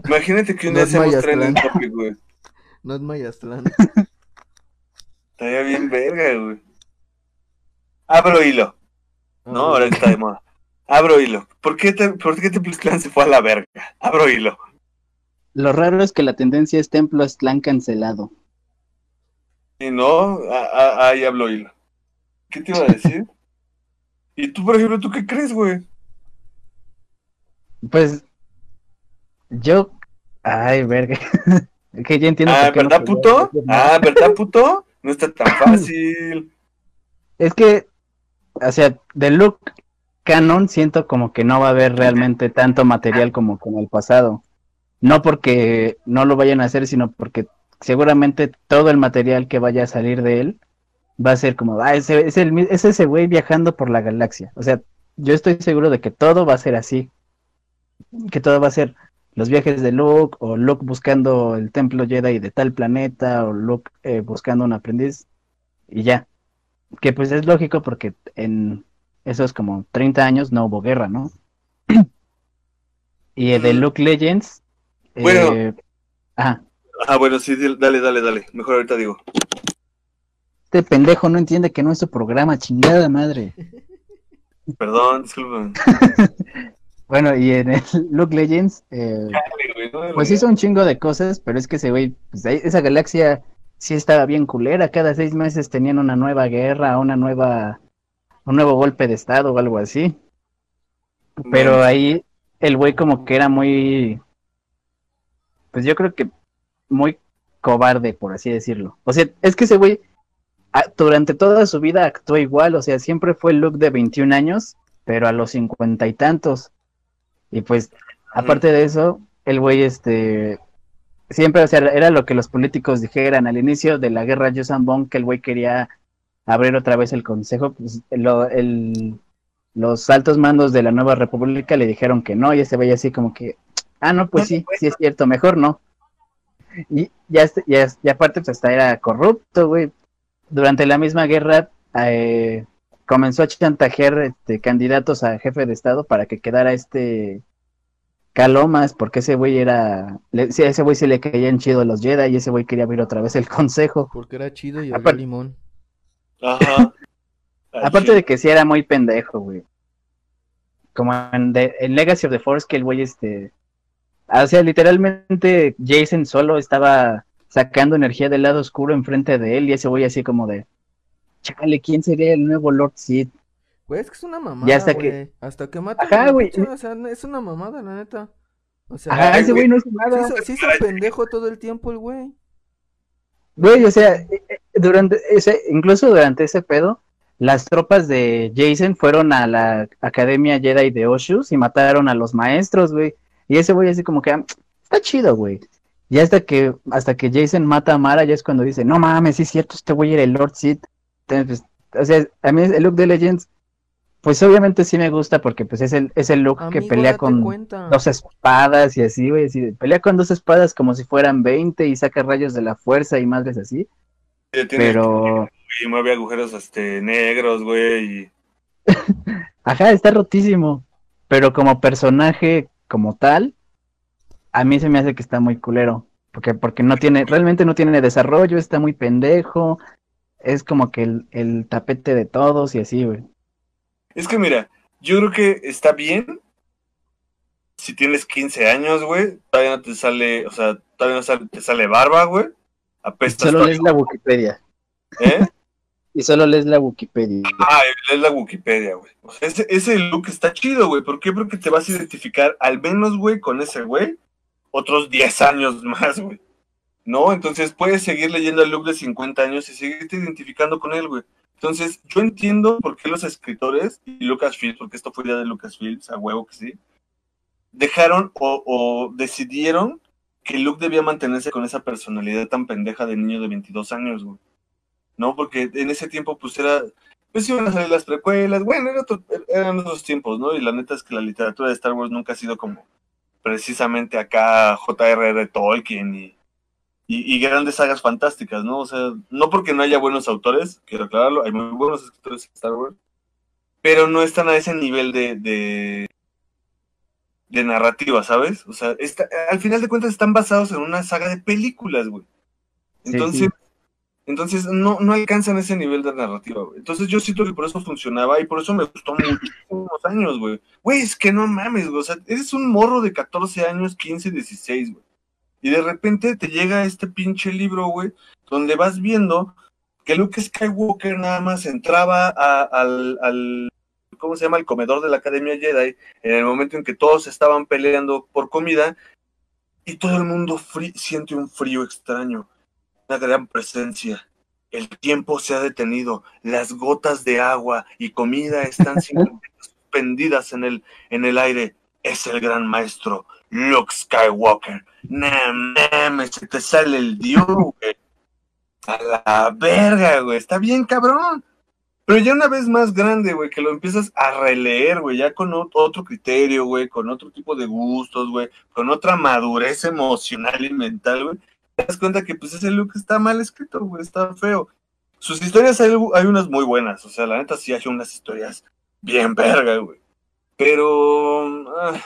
Imagínate que un día hacemos trending topic, güey. No es Mayastlán. Estaría bien verga, güey. Abro hilo. no, ahora está de moda. Abro hilo. ¿Por qué, te, ¿Por qué se fue a la verga? Abro hilo. Lo raro es que la tendencia es Templo Aztlán cancelado. Y no, ahí hablo hilo. ¿Qué te iba a decir? ¿Y tú, por ejemplo, tú qué crees, güey? Pues, yo, ay, verga. Que ya entiendo. Ah, ¿verdad, puto? Ah, ¿verdad, puto? No está tan fácil. Es que, o sea, de look canon siento como que no va a haber realmente tanto material como con el pasado. No porque no lo vayan a hacer, sino porque seguramente todo el material que vaya a salir de él va a ser como, ah, ese, es, el, es ese güey viajando por la galaxia. O sea, yo estoy seguro de que todo va a ser así. Que todo va a ser, los viajes de Luke, o Luke buscando el templo Jedi de tal planeta, o Luke eh, buscando un aprendiz, y ya. Que pues es lógico porque en esos como 30 años no hubo guerra, ¿no? y de Luke Legends. Bueno. Eh, ah, bueno, sí, dale, dale, dale. Mejor ahorita digo. Este pendejo no entiende que no es su programa, chingada madre. Perdón, disculpen. Bueno, y en el Look Legends, eh, pues hizo un chingo de cosas, pero es que ese güey, pues, esa galaxia sí estaba bien culera. Cada seis meses tenían una nueva guerra, una nueva, un nuevo golpe de estado o algo así. Pero ahí el güey como que era muy, pues yo creo que muy cobarde, por así decirlo. O sea, es que ese güey durante toda su vida actuó igual, o sea, siempre fue el look de 21 años, pero a los cincuenta y tantos. Y pues, aparte de eso, el güey, este, siempre, o sea, era lo que los políticos dijeran al inicio de la guerra Yusan Bong, que el güey quería abrir otra vez el consejo, pues lo- el, los altos mandos de la nueva república le dijeron que no, y ese güey así como que, ah, no, pues sí, sí es cierto, mejor no. Y ya, este- ya, ya aparte, pues hasta era corrupto, güey. Durante la misma guerra, eh, comenzó a chantajear este, candidatos a jefe de estado para que quedara este Calomas, porque ese güey era, le, sí, a ese güey se le caían chido los Jedi y ese güey quería abrir otra vez el consejo. Porque era chido y Aparte- limón. Ajá. Aparte de que sí era muy pendejo, güey. Como en Legacy of the Force, que el güey, este. O sea, literalmente Jason solo estaba sacando energía del lado oscuro enfrente de él y ese güey así como de. Chale, ¿quién sería el nuevo Lord Sith? Güey, es que es una mamada, Ya hasta güey. que- Hasta que mata Ajá, güey. O sea, es una mamada, la neta. O sea, Ajá, ese güey no hizo nada. se hizo pendejo todo el tiempo el güey. Güey, o sea, eh, eh, durante ese, incluso durante ese pedo, las tropas de Jason fueron a la Academia Jedi de Oshus y mataron a los maestros, güey. Y ese güey así como que, "Ah, está chido, güey. Y hasta que, hasta que Jason mata a Mara, ya es cuando dice, no mames, sí es cierto, este güey era el Lord. Entonces, pues, o sea, a mí el look de Legends, pues obviamente sí me gusta porque pues es el, es el look que pelea con cuenta. dos espadas y así, güey, así, pelea con dos espadas como si fueran 20 y saca rayos de la fuerza y madres así. Tiene- Pero, Y mueve agujeros este, negros, güey. Y... ajá, está rotísimo. Pero como personaje, como tal, a mí se me hace que está muy culero. Porque, porque no tiene, realmente no tiene desarrollo, está muy pendejo. Es como que el, el tapete de todos y así, güey. Es que mira, yo creo que está bien si tienes 15 años, güey. Todavía no te sale, o sea, todavía no sale- te sale barba, güey. Apestas Solo lees la Wikipedia. ¿eh? Y solo lees la Wikipedia. Ah, es la Wikipedia, güey. Ese, ese look está chido, güey. ¿Por qué? Porque te vas a identificar al menos, güey, con ese güey, otros 10 años más, güey. ¿No? Entonces puedes seguir leyendo el look de 50 años y seguirte identificando con él, güey. Entonces, yo entiendo por qué los escritores y Lucasfilm, porque esto fue idea de Lucasfilm, a huevo que sí, dejaron o, o decidieron que Luke debía mantenerse con esa personalidad tan pendeja de niño de 22 años, güey. ¿No? Porque en ese tiempo, pues era. Pues iban a salir las precuelas, bueno, era otro- eran otros tiempos, ¿no? Y la neta es que la literatura de Star Wars nunca ha sido como precisamente acá J.R.R. Tolkien y, y, y grandes sagas fantásticas, ¿no? O sea, no porque no haya buenos autores, quiero aclararlo, hay muy buenos escritores en Star Wars, pero no están a ese nivel de, de, de narrativa, ¿sabes? O sea, está, al final de cuentas están basados en una saga de películas, güey. Sí, Entonces, sí. Entonces no, no alcanzan ese nivel de narrativa, güey. Entonces yo siento que por eso funcionaba y por eso me gustó muchísimos años, güey. Güey, es que no mames, güey. O sea, eres un morro de 14 años, 15, 16, güey. Y de repente te llega este pinche libro, güey, donde vas viendo que Luke Skywalker nada más entraba al, al, ¿cómo se llama? El comedor de la Academia Jedi en el momento en que todos estaban peleando por comida y todo el mundo siente un frío extraño, una gran presencia. El tiempo se ha detenido, las gotas de agua y comida están suspendidas en el, en el aire. Es el gran maestro, Luke Skywalker. Mames, se te sale el dios, güey. A la verga, güey. Está bien, cabrón. Pero ya una vez más grande, güey, que lo empiezas a releer, güey, ya con ot- otro criterio, güey, con otro tipo de gustos, güey, con otra madurez emocional y mental, güey, te das cuenta que pues ese look está mal escrito, güey, está feo. Sus historias hay, hay unas muy buenas, o sea, la neta sí hay unas historias bien verga, güey. Pero, ah,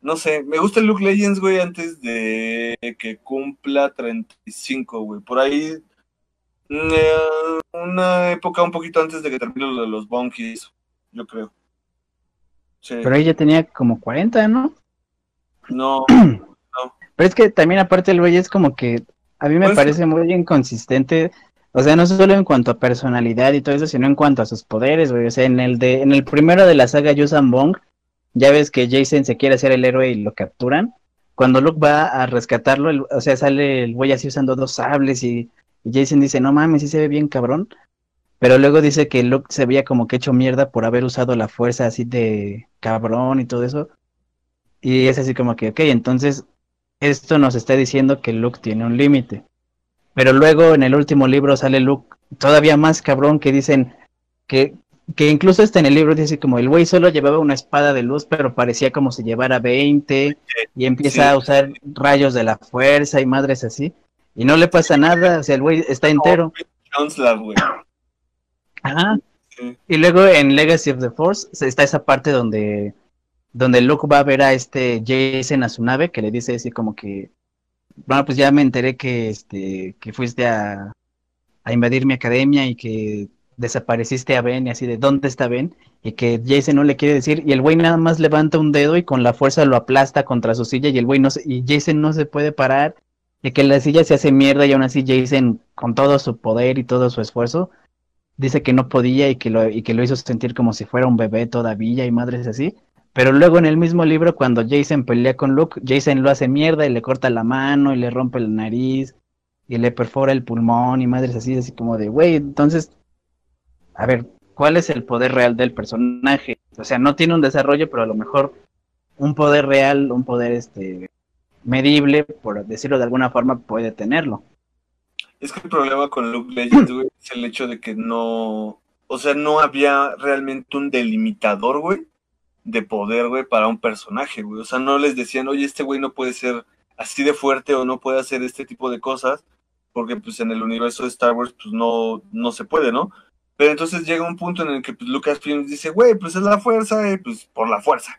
no sé, me gusta el look Legends, güey, antes de que cumpla 35, güey. Por ahí, eh, una época un poquito antes de que termine lo de los Bonkies, yo creo. Sí, Pero ella tenía como 40, ¿no? no, Pero es que también aparte el güey es como que a mí me Pues- parece muy inconsistente, o sea, no solo en cuanto a personalidad y todo eso, sino en cuanto a sus poderes, güey. O sea, en el de, en el primero de la saga Yusan Bong, ya ves que Jason se quiere hacer el héroe y lo capturan. Cuando Luke va a rescatarlo, o sea, sale el güey así usando dos sables y, y Jason dice, no mames, sí se ve bien cabrón. Pero luego dice que Luke se veía como que hecho mierda por haber usado la fuerza así de cabrón y todo eso. Y es así como que, ok, entonces esto nos está diciendo que Luke tiene un límite. Pero luego en el último libro sale Luke todavía más cabrón que dicen que, que incluso está en el libro dice como el güey solo llevaba una espada de luz, pero parecía como si llevara 20 y empieza Sí. a usar rayos de la fuerza y madres así. Y no le pasa nada, o sea, el güey está entero. Ajá. Sí. Y luego en Legacy of the Force está esa parte donde, donde Luke va a ver a este Jason a su nave, que le dice así como que, bueno, pues ya me enteré que, este, que fuiste a, a invadir mi academia y que desapareciste a Ben y así de, ¿dónde está Ben? Y que Jason no le quiere decir, y el güey nada más levanta un dedo y con la fuerza lo aplasta contra su silla y el güey no se, y Jason no se puede parar, y que la silla se hace mierda y aún así Jason con todo su poder y todo su esfuerzo dice que no podía y que lo, y que lo hizo sentir como si fuera un bebé todavía y madres así. Pero luego en el mismo libro, cuando Jason pelea con Luke, Jason lo hace mierda y le corta la mano y le rompe la nariz y le perfora el pulmón y madres así, así como de, güey, entonces, a ver, ¿cuál es el poder real del personaje? O sea, no tiene un desarrollo, pero a lo mejor un poder real, un poder este medible, por decirlo de alguna forma, puede tenerlo. Es que el problema con Luke Legends, güey, es el hecho de que no. O sea, no había realmente un delimitador, güey, de poder, güey, para un personaje, güey. O sea, no les decían, oye, este güey no puede ser así de fuerte o no puede hacer este tipo de cosas, porque pues en el universo de Star Wars, pues no, no se puede, ¿no? Pero entonces llega un punto en el que pues, Lucasfilm dice, güey, pues es la fuerza, y pues por la fuerza,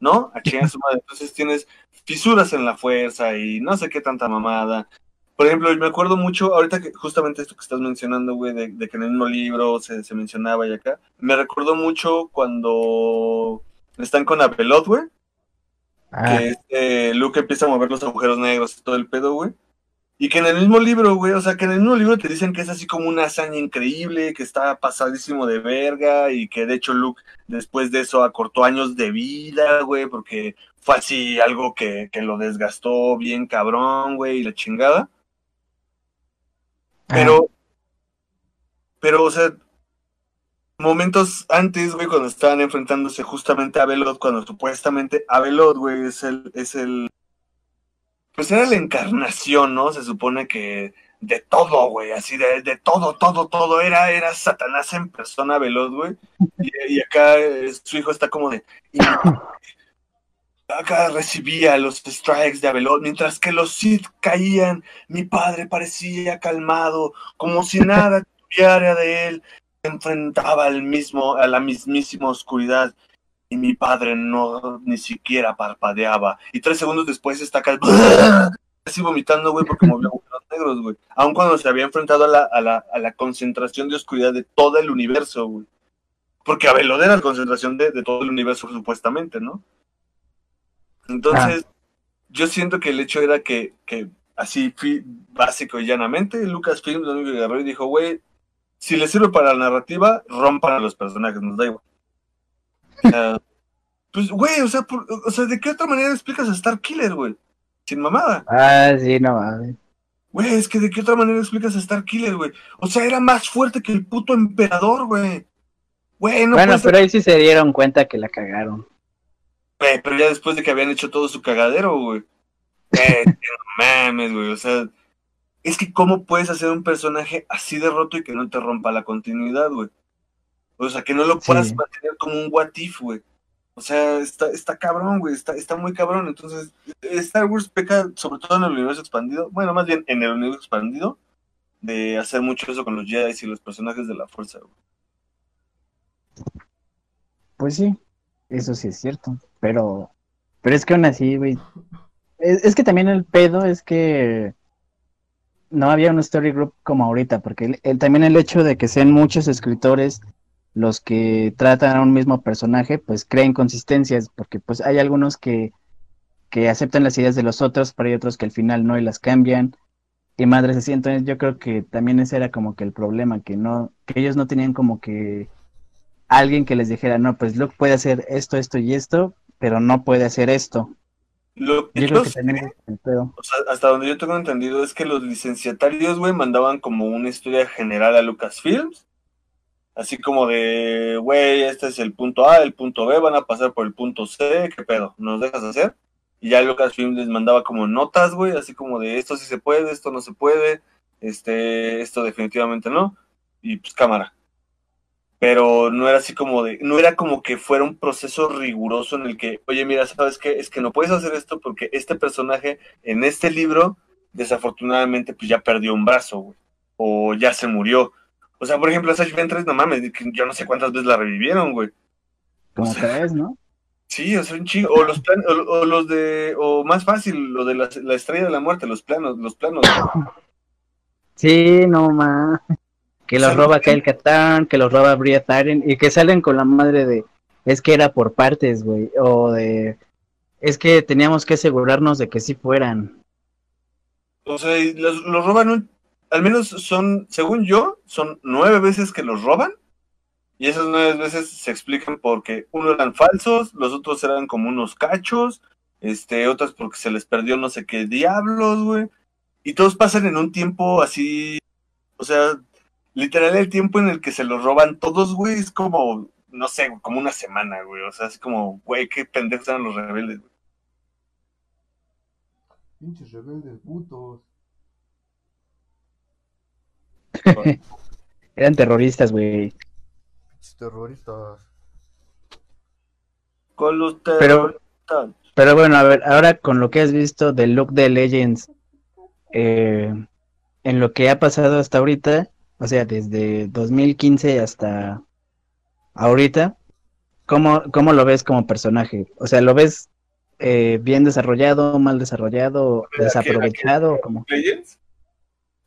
¿no? A chingar su madre. Entonces tienes fisuras en la fuerza y no sé qué tanta mamada. Por ejemplo, me acuerdo mucho, ahorita que justamente esto que estás mencionando, güey, de, de que en el mismo libro se, se mencionaba y acá, me recordó mucho cuando están con Abelot, güey, Ah, que este, Luke empieza a mover los agujeros negros y todo el pedo, güey. Y que en el mismo libro, güey, o sea, que en el mismo libro te dicen que es así como una hazaña increíble, que está pasadísimo de verga y que de hecho Luke después de eso acortó años de vida, güey, porque fue así algo que, que lo desgastó bien cabrón, güey, y la chingada. Pero, pero, o sea, momentos antes, güey, cuando estaban enfrentándose justamente a Belot, cuando supuestamente Abelot, güey, es el, es el, pues era la encarnación, ¿no? Se supone que de todo, güey, así de, de todo, todo, todo, era, era Satanás en persona Belot, güey. Y, acá eh, su hijo está como de, acá recibía los strikes de Abelot, mientras que los Sith caían, mi padre parecía calmado, como si nada tuviera de él, enfrentaba al mismo, a la mismísima oscuridad, y mi padre no ni siquiera parpadeaba. Y tres segundos después está acá, así vomitando, güey, porque movió agujeros negros, güey. Aun cuando se había enfrentado a la, a la, a la concentración de oscuridad de todo el universo, güey. Porque Abelot era la concentración de, de todo el universo, supuestamente, ¿no? Entonces, yo siento que el hecho era que, que así básico y llanamente, Lucasfilm lo único que agarró y dijo, güey, si le sirve para la narrativa, rompan a los personajes, nos da igual. O sea, pues, güey, o sea, por- o sea, ¿de qué otra manera explicas a Star Killer, güey? Sin mamada. Ah, sí, no mames. Güey, es que ¿de qué otra manera explicas a Star Killer, güey? O sea, era más fuerte que el puto emperador, güey. Güey, no bueno, ser- pero ahí sí se dieron cuenta que la cagaron. Güey, pero ya después de que habían hecho todo su cagadero, güey. Eh, no mames, güey. O sea, es que ¿cómo puedes hacer un personaje así de roto y que no te rompa la continuidad, güey? O sea, que no lo puedas Sí. mantener como un what if, güey. O sea, está, está cabrón, güey. Está, está muy cabrón. Entonces, Star Wars peca, sobre todo en el universo expandido. Bueno, más bien en el universo expandido, de hacer mucho eso con los Jedi y los personajes de la fuerza, güey. Pues sí, eso sí es cierto. Pero, pero es que aún así, güey. Es, es que también el pedo es que no había un story group como ahorita, porque el- también el hecho de que sean muchos escritores los que tratan a un mismo personaje, pues crea inconsistencias, porque pues hay algunos que, que aceptan las ideas de los otros, pero hay otros que al final no y las cambian. Y madres así, entonces yo creo que también ese era como que el problema, que no, que ellos no tenían como que alguien que les dijera, no, pues Luke puede hacer esto, esto y esto, pero no puede hacer esto. Lo que Yo yo creo que sé, también es el pedo. o sea, hasta donde yo tengo entendido es que los licenciatarios, güey, mandaban como una historia general a Lucasfilms. Así como de, güey, este es el punto A, el punto B, van a pasar por el punto C, ¿qué pedo? ¿Nos dejas hacer? Y ya Lucasfilm les mandaba como notas, güey, así como de esto sí se puede, esto no se puede, este, esto definitivamente no, y pues cámara. Pero no era así como de, no era como que fuera un proceso riguroso en el que, oye, mira, ¿sabes qué? Es que no puedes hacer esto porque este personaje en este libro, desafortunadamente, pues ya perdió un brazo, güey, o ya se murió. O sea, por ejemplo, Sash Ventress, no mames, yo no sé cuántas veces la revivieron, güey. Como O sea, tres, ¿no? Sí, o sea, un chingo. O los plan- o, o los de, o más fácil, lo de la, la estrella de la muerte, los planos, los planos. Sí, no más. Que los roba Kyle Katarn, que los roba Bria Taren y que salen con la madre de es que era por partes, güey, o de es que teníamos que asegurarnos de que sí fueran. O sea, los, los roban un, al menos son, según yo, son nueve veces que los roban. Y esas nueve veces se explican porque uno eran falsos, los otros eran como unos cachos, este, otras porque se les perdió no sé qué diablos, güey. Y todos pasan en un tiempo así, o sea, literal el tiempo en el que se los roban todos, güey, es como, no sé, como una semana, güey. O sea, es como, güey, qué pendejos eran los rebeldes, güey. Pinches rebeldes putos. Eran terroristas, güey. Pinches terroristas. Con los Pero- terroristas. Pero bueno, a ver, ahora con lo que has visto del look de Legends, eh, en lo que ha pasado hasta ahorita, o sea, desde 2015 hasta ahorita, ¿cómo, cómo lo ves como personaje? O sea, ¿lo ves eh, bien desarrollado, mal desarrollado, ¿A qué- desaprovechado? qué- como ¿Legends?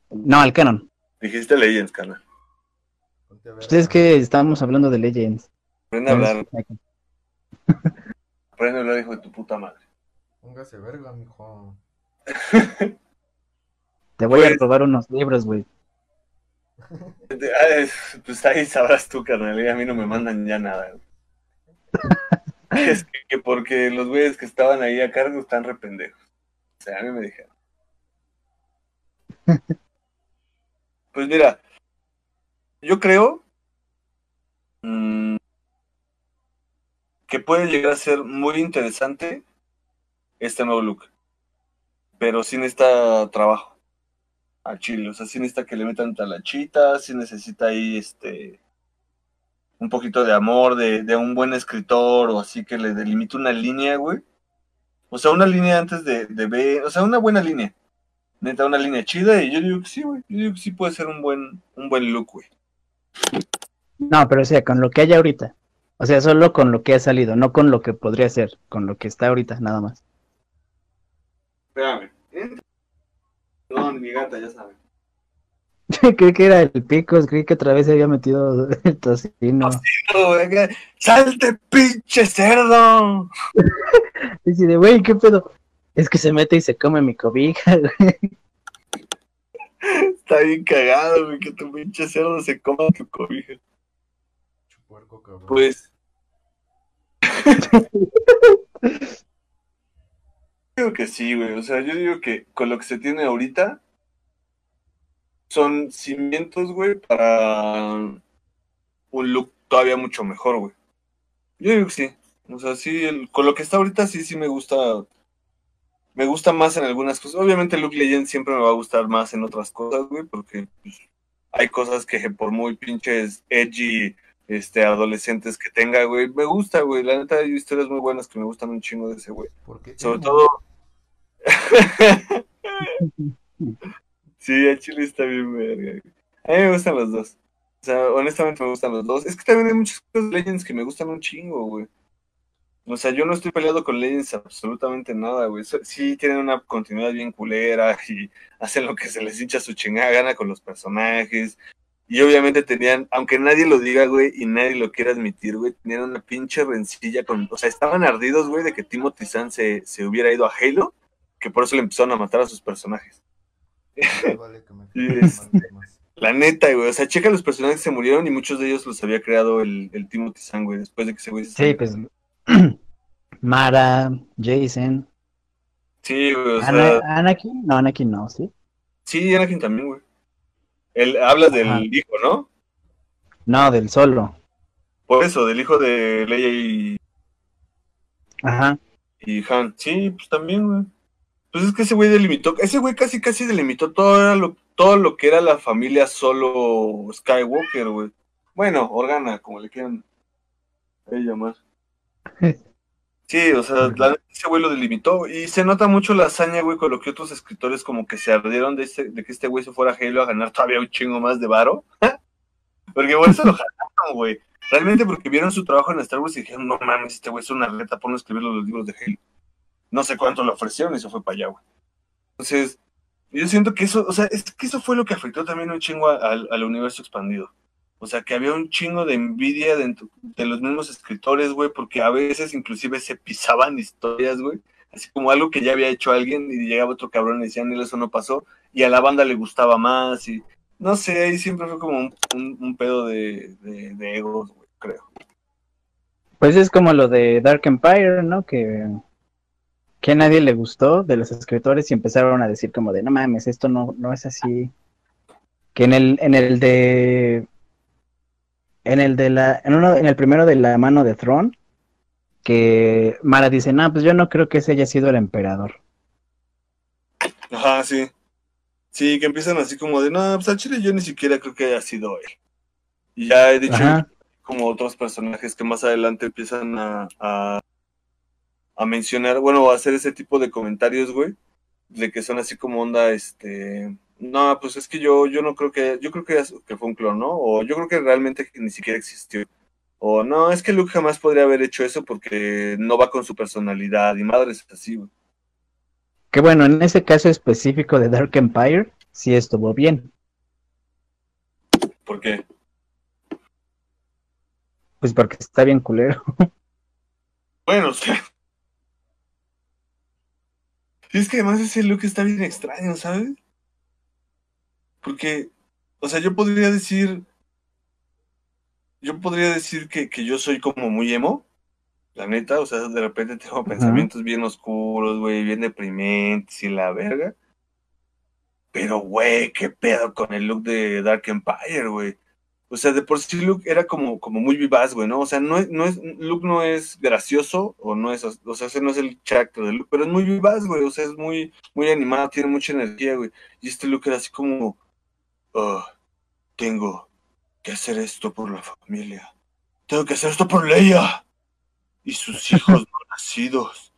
No, al canon. Dijiste Legends, carnal. Ponte a ver, Ustedes que estamos hablando de Legends. Aprende a hablar, aprende a hablar, hijo de tu puta madre. Póngase verga, mijo. Te voy a Pues- robar unos libros, güey. Ay, Pues ahí sabrás tú, carnal, y a mí no me mandan ya nada. Es que, que porque los güeyes que estaban ahí a cargo están rependejos. O sea, a mí me dijeron. Pues mira, yo creo mm, que puede llegar a ser muy interesante este nuevo look. Pero sí necesita trabajo al chile. O sea, sí necesita que le metan talachita, sí necesita ahí este un poquito de amor de, de un buen escritor o así que le delimite una línea, güey. O sea, una línea antes de, de ver, o sea, una buena línea. Neta, una línea chida y yo digo que sí, güey. Yo digo que sí puede ser un buen, un buen look, güey. No, pero o sea, con lo que hay ahorita. O sea, solo con lo que ha salido, no con lo que podría ser, con lo que está ahorita, nada más. Espérame. No, mi gata, ya sabe. creí que era el picos, creí que otra vez se había metido el tocino. ¡Salte, pinche cerdo! Dice de, güey, ¿qué pedo? Es que se mete y se come mi cobija, güey. Está bien cagado, güey, que tu pinche cerdo se coma tu cobija. Chupuerco, cabrón. Pues. Digo que sí, güey. O sea, yo digo que con lo que se tiene ahorita son cimientos, güey, para un look todavía mucho mejor, güey. Yo digo que sí. O sea, sí, el- con lo que está ahorita sí, sí me gusta. Me gusta más en algunas cosas. Obviamente Luke Legend siempre me va a gustar más en otras cosas, güey, porque pues, hay cosas que por muy pinches edgy este, adolescentes que tenga, güey. Me gusta, güey. La neta, hay historias muy buenas que me gustan un chingo de ese, güey. Sobre todo. sí, el chile está bien, verga. A mí me gustan los dos. O sea, honestamente me gustan los dos. Es que también hay muchas cosas de Legends que me gustan un chingo, güey. O sea, yo no estoy peleado con Legends absolutamente nada, güey. Sí tienen una continuidad bien culera y hacen lo que se les hincha su chingada gana con los personajes. Y obviamente tenían, aunque nadie lo diga, güey, y nadie lo quiera admitir, güey, tenían una pinche rencilla con... O sea, estaban ardidos, güey, de que Timothy Zahn se, se hubiera ido a Halo, que por eso le empezaron a matar a sus personajes. Más vale que me Y quede es- más, más. La neta, güey. O sea, checa los personajes que se murieron y muchos de ellos los había creado el, el Timothy Zahn, güey, después de que ese güey se Sí, salió. pues. Mara, Jason. Sí, güey, o sea, Ana- Anakin, no, Anakin no, ¿sí? sí, Anakin también, güey. Él habla del Ajá. hijo, ¿no? No, del solo. Por eso, del hijo de Leia y, Ajá. y Han. Sí, pues también, güey. Pues es que ese güey delimitó, ese güey casi casi delimitó todo lo, todo lo que era la familia solo Skywalker, güey. Bueno, Organa, como le quieran llamar. Sí, o sea, la ese güey lo delimitó y se nota mucho la hazaña, güey, con lo que otros escritores como que se ardieron de, este- de que este güey se fuera a Halo a ganar todavía un chingo más de varo. porque por eso lo jalaron, güey. Realmente porque vieron su trabajo en Star Wars y dijeron, no mames, este güey es una reta, ponlo a escribir los libros de Halo. No sé cuánto le ofrecieron y se fue para allá, güey. Entonces, yo siento que eso, o sea, es que eso fue lo que afectó también un chingo al universo expandido. O sea, que había un chingo de envidia de los mismos escritores, güey, porque a veces inclusive se pisaban historias, güey. Así como algo que ya había hecho alguien y llegaba otro cabrón y decían, "Nel, eso no pasó. Y a la banda le gustaba más y no sé, ahí siempre fue como un, pedo de egos, güey, creo. Pues es como lo de Dark Empire, ¿no? Que, que a nadie le gustó de los escritores y empezaron a decir como de, no mames, esto no, no es así. Que en el, en el de, en el de la, en uno, en el primero de la mano de Throne, que Mara dice, no, pues yo no creo que ese haya sido el emperador. Ajá, sí. Sí, que empiezan así como de, no, pues al chile yo ni siquiera creo que haya sido él. Y ya he dicho Ajá. como otros personajes que más adelante empiezan a, a, a mencionar, bueno, a hacer ese tipo de comentarios, güey, de que son así como onda, este, no, pues es que yo, yo no creo que, yo creo que, que fue un clon, ¿no? O yo creo que realmente ni siquiera existió. O no, es que Luke jamás podría haber hecho eso porque no va con su personalidad y madres así, güey. Que bueno, en ese caso específico de Dark Empire, sí estuvo bien. ¿Por qué? Pues porque está bien culero. Bueno, o sea. Y es que además ese look está bien extraño, ¿sabes? Porque, o sea, yo podría decir. Yo podría decir que, que yo soy como muy emo. La neta, o sea, de repente tengo pensamientos bien oscuros, güey, bien deprimentes y la verga. Pero, güey, qué pedo con el look de Dark Empire, güey. O sea, de por sí Luke era como, como muy vivaz, güey, ¿no? O sea, no es, no es, Luke no es gracioso, o no es, o sea, ese no es el carácter de Luke, pero es muy vivaz, güey, o sea, es muy, muy animado, tiene mucha energía, güey. Y este Luke era así como, "Ah, tengo que hacer esto por la familia. Tengo que hacer esto por Leia y sus hijos no nacidos.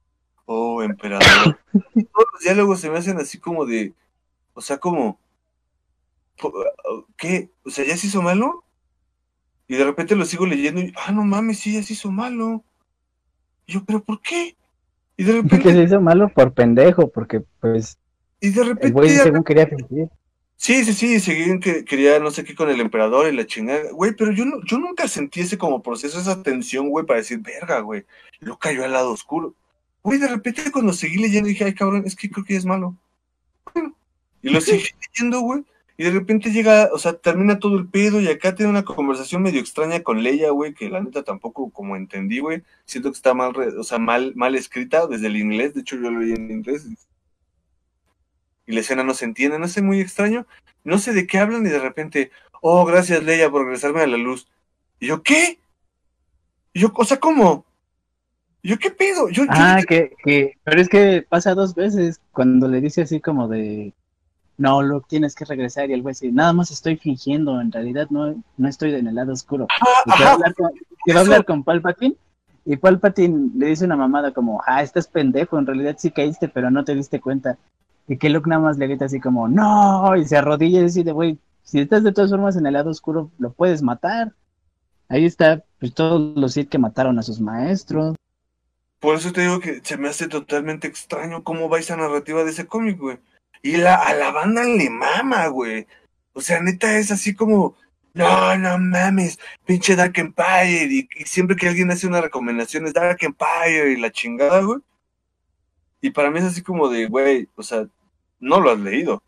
Oh, emperador. Todos los diálogos se me hacen así como de, o sea, como, po- ¿qué? O sea, ¿ya se hizo malo? Y de repente lo sigo leyendo y, ah, no mames, sí, ya se hizo malo. Y yo, ¿pero por qué? Y de Que repente, se hizo malo por pendejo, porque pues y de el repente, güey ya- según quería fingir. Sí, sí, sí, seguían que quería no sé qué con el emperador y la chingada. Güey, pero yo, no, yo nunca sentí ese como proceso, esa tensión, güey, para decir, verga, güey, lo cayó al lado oscuro. Güey, de repente cuando seguí leyendo dije, ay, cabrón, es que creo que es malo. Bueno, y lo seguí leyendo, güey. Y de repente llega, o sea, termina todo el pedo y acá tiene una conversación medio extraña con Leia, güey, que la neta tampoco como entendí, güey. Siento que está mal, o sea, mal, mal escrita desde el inglés. De hecho, yo lo leí en inglés. Y la escena no se entiende, no sé, muy extraño. No sé de qué hablan y de repente, oh, gracias Leia por regresarme a la luz. Y yo, ¿qué? Y yo, o sea, ¿cómo? Y yo, ¿qué pedo? Yo, yo- Ah, que, que, pero es que pasa dos veces cuando le dice así como de, no, lo tienes que regresar y el güey dice, nada más estoy fingiendo, en realidad no, no estoy en el lado oscuro. Y que va a ajá, hablar con, va a hablar con Palpatine y Palpatine le dice una mamada como, ah, estás pendejo, en realidad sí caíste, pero no te diste cuenta. Y que Luke nada más le grita así como, no, y se arrodilla y dice, güey, si estás de todas formas en el lado oscuro, lo puedes matar. Ahí está, pues todos los Sith que mataron a sus maestros. Por eso te digo que se me hace totalmente extraño cómo va esa narrativa de ese cómic, güey. Y la, a la banda le mama, güey. O sea, neta es así como, no, no mames, pinche Dark Empire. Y, y siempre que alguien hace una recomendación es Dark Empire y la chingada, güey. Y para mí es así como de, güey, o sea, no lo has leído.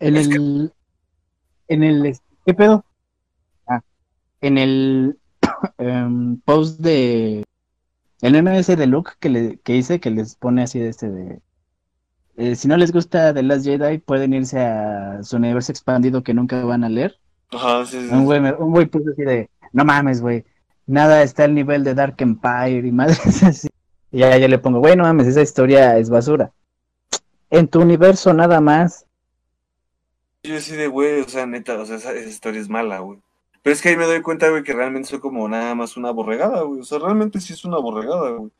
En Es que- el, en el, ¿qué pedo? Ah, en el em, post de, El ese de Luke que, le, que hice, que les pone así de este de... eh, si no les gusta The Last Jedi, pueden irse a su universo expandido que nunca van a leer. Ajá, sí, sí. Un güey, un güey puso así de, no mames, güey, nada está al nivel de Dark Empire y madres así. Y ya yo le pongo, güey, no mames, esa historia es basura. En tu universo nada más. Yo así de, güey, o sea, neta, o sea, esa, esa historia es mala, güey. Pero es que ahí me doy cuenta, güey, que realmente soy como nada más una borregada, güey. O sea, realmente sí es una borregada, güey.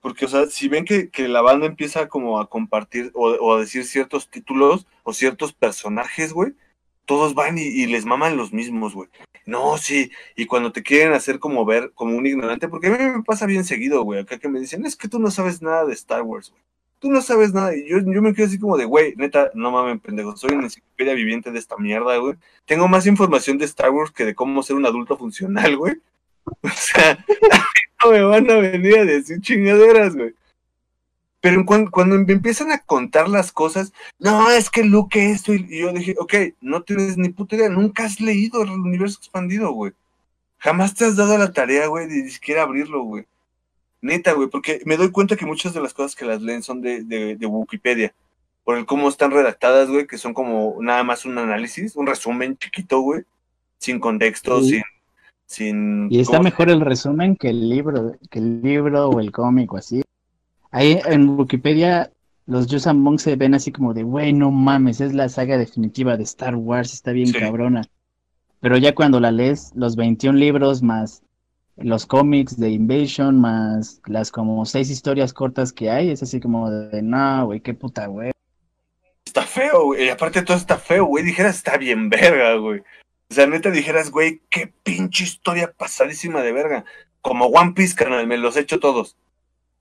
Porque, o sea, si ven que, que la banda empieza como a compartir o, o a decir ciertos títulos o ciertos personajes, güey, todos van y, y les maman los mismos, güey. No, sí, y cuando te quieren hacer como ver como un ignorante, porque a mí me pasa bien seguido, güey, acá que me dicen, es que tú no sabes nada de Star Wars, güey. Tú no sabes nada. Y yo, yo me quedo así como de, güey, neta, no mames, pendejo, soy una enciclopedia viviente de esta mierda, güey. Tengo más información de Star Wars que de cómo ser un adulto funcional, güey. O sea, no me van a venir a decir chingaderas, güey. Pero en cuan- cuando me empiezan a contar las cosas, no, es que Luke esto, y yo dije, ok, no tienes ni puta idea, nunca has leído el universo expandido, güey. Jamás te has dado la tarea, güey, de ni siquiera abrirlo, güey. Neta, güey, porque me doy cuenta que muchas de las cosas que las leen son de, de, de Wikipedia. Por el cómo están redactadas, güey, que son como nada más un análisis, un resumen chiquito, güey. Sin contexto, Sí. sin, sin. Y está ¿cómo se- mejor el resumen que el libro, que el libro o el cómic o así. Ahí en Wikipedia los Yusan Monk se ven así como de, güey, no mames, es la saga definitiva de Star Wars, está bien Sí. cabrona. Pero ya cuando la lees, los 21 libros más los cómics de Invasion, más las como seis historias cortas que hay, es así como de, no, güey, qué puta, güey. Está feo, güey. Aparte todo está feo, güey. Dijeras, está bien verga, güey. O sea, neta dijeras, güey, qué pinche historia pasadísima de verga. Como One Piece, carnal, me los he hecho todos.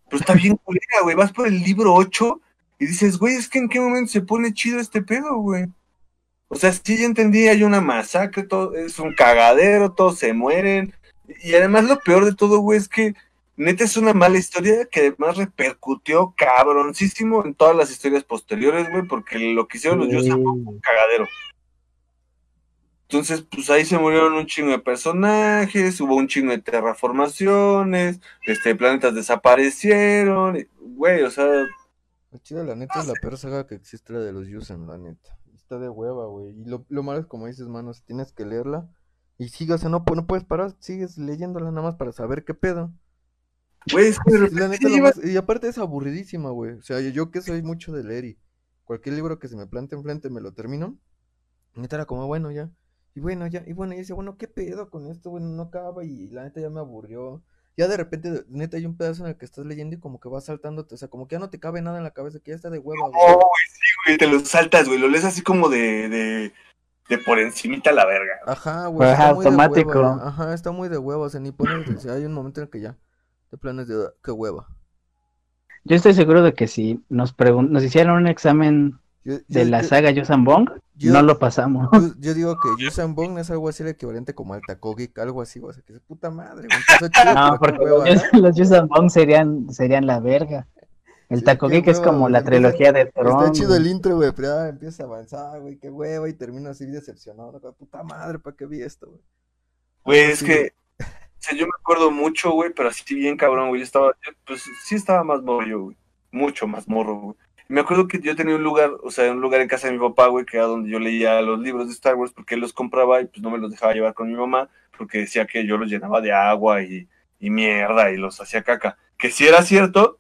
Pero está bien culera, güey. Vas por el libro 8 y dices, güey, es que en qué momento se pone chido este pedo, güey. O sea, sí ya entendí, hay una masacre, todo, es un cagadero, todos se mueren. Y además lo peor de todo, güey, es que neta es una mala historia que además repercutió cabroncísimo en todas las historias posteriores, güey, porque lo que hicieron los Yusan fue un cagadero. Entonces, pues ahí se murieron un chingo de personajes, hubo un chingo de terraformaciones, este, planetas desaparecieron, güey, o sea, La chida, la neta, es la peor saga que existe la de los Yusen, la neta. Está de hueva, güey. Y lo, lo malo es, como dices, mano, si tienes que leerla y sigue, o sea, no, no puedes parar, sigues leyéndola nada más para saber qué pedo. güey, es que la neta, lo más- y aparte es aburridísima, güey. O sea, yo, yo que soy mucho de leer y cualquier libro que se me plante enfrente me lo termino. Neta era como, bueno, ya. Y bueno, ya. Y bueno, y decía, bueno, ¿qué pedo con esto? Bueno, no acaba y la neta ya me aburrió. Ya de repente, neta, hay un pedazo en el que estás leyendo y como que vas saltándote. O sea, como que ya no te cabe nada en la cabeza, que ya está de hueva, güey. Oh, güey, sí, güey, te lo saltas, güey, lo lees así como de, de, de por encimita la verga. Ajá, güey. Ajá, está muy de automático. hueva. Ajá, está muy de hueva. O sea, ni pones. o sea, hay un momento en el que ya. De planes de. Qué hueva. Yo estoy seguro de que si nos pregun- nos hicieran un examen Yo, de yo- la yo- saga Yusan Bong, yo- no lo pasamos. Yo, yo digo que Yusan Bong es algo así el equivalente como al Taco Geek, algo así, o sea, que es puta madre, chido, No, porque los, ¿no? los Yusan Bong serían, serían la verga. El Sí, Taco qué Geek es como la empieza- trilogía de Tron. Está chido güey. el intro, güey, pero ya empieza a avanzar, güey, qué hueva, y termina así decepcionado, ¿no? puta madre, ¿para qué vi esto, güey? Güey, es que, o sea, yo me acuerdo mucho, güey, pero así bien cabrón, güey, yo estaba, yo, pues sí estaba más morro güey, mucho más morro, güey. Me acuerdo que yo tenía un lugar, o sea, un lugar en casa de mi papá, güey, que era donde yo leía los libros de Star Wars, porque él los compraba y pues no me los dejaba llevar con mi mamá, porque decía que yo los llenaba de agua y, y mierda y los hacía caca. Que sí era cierto,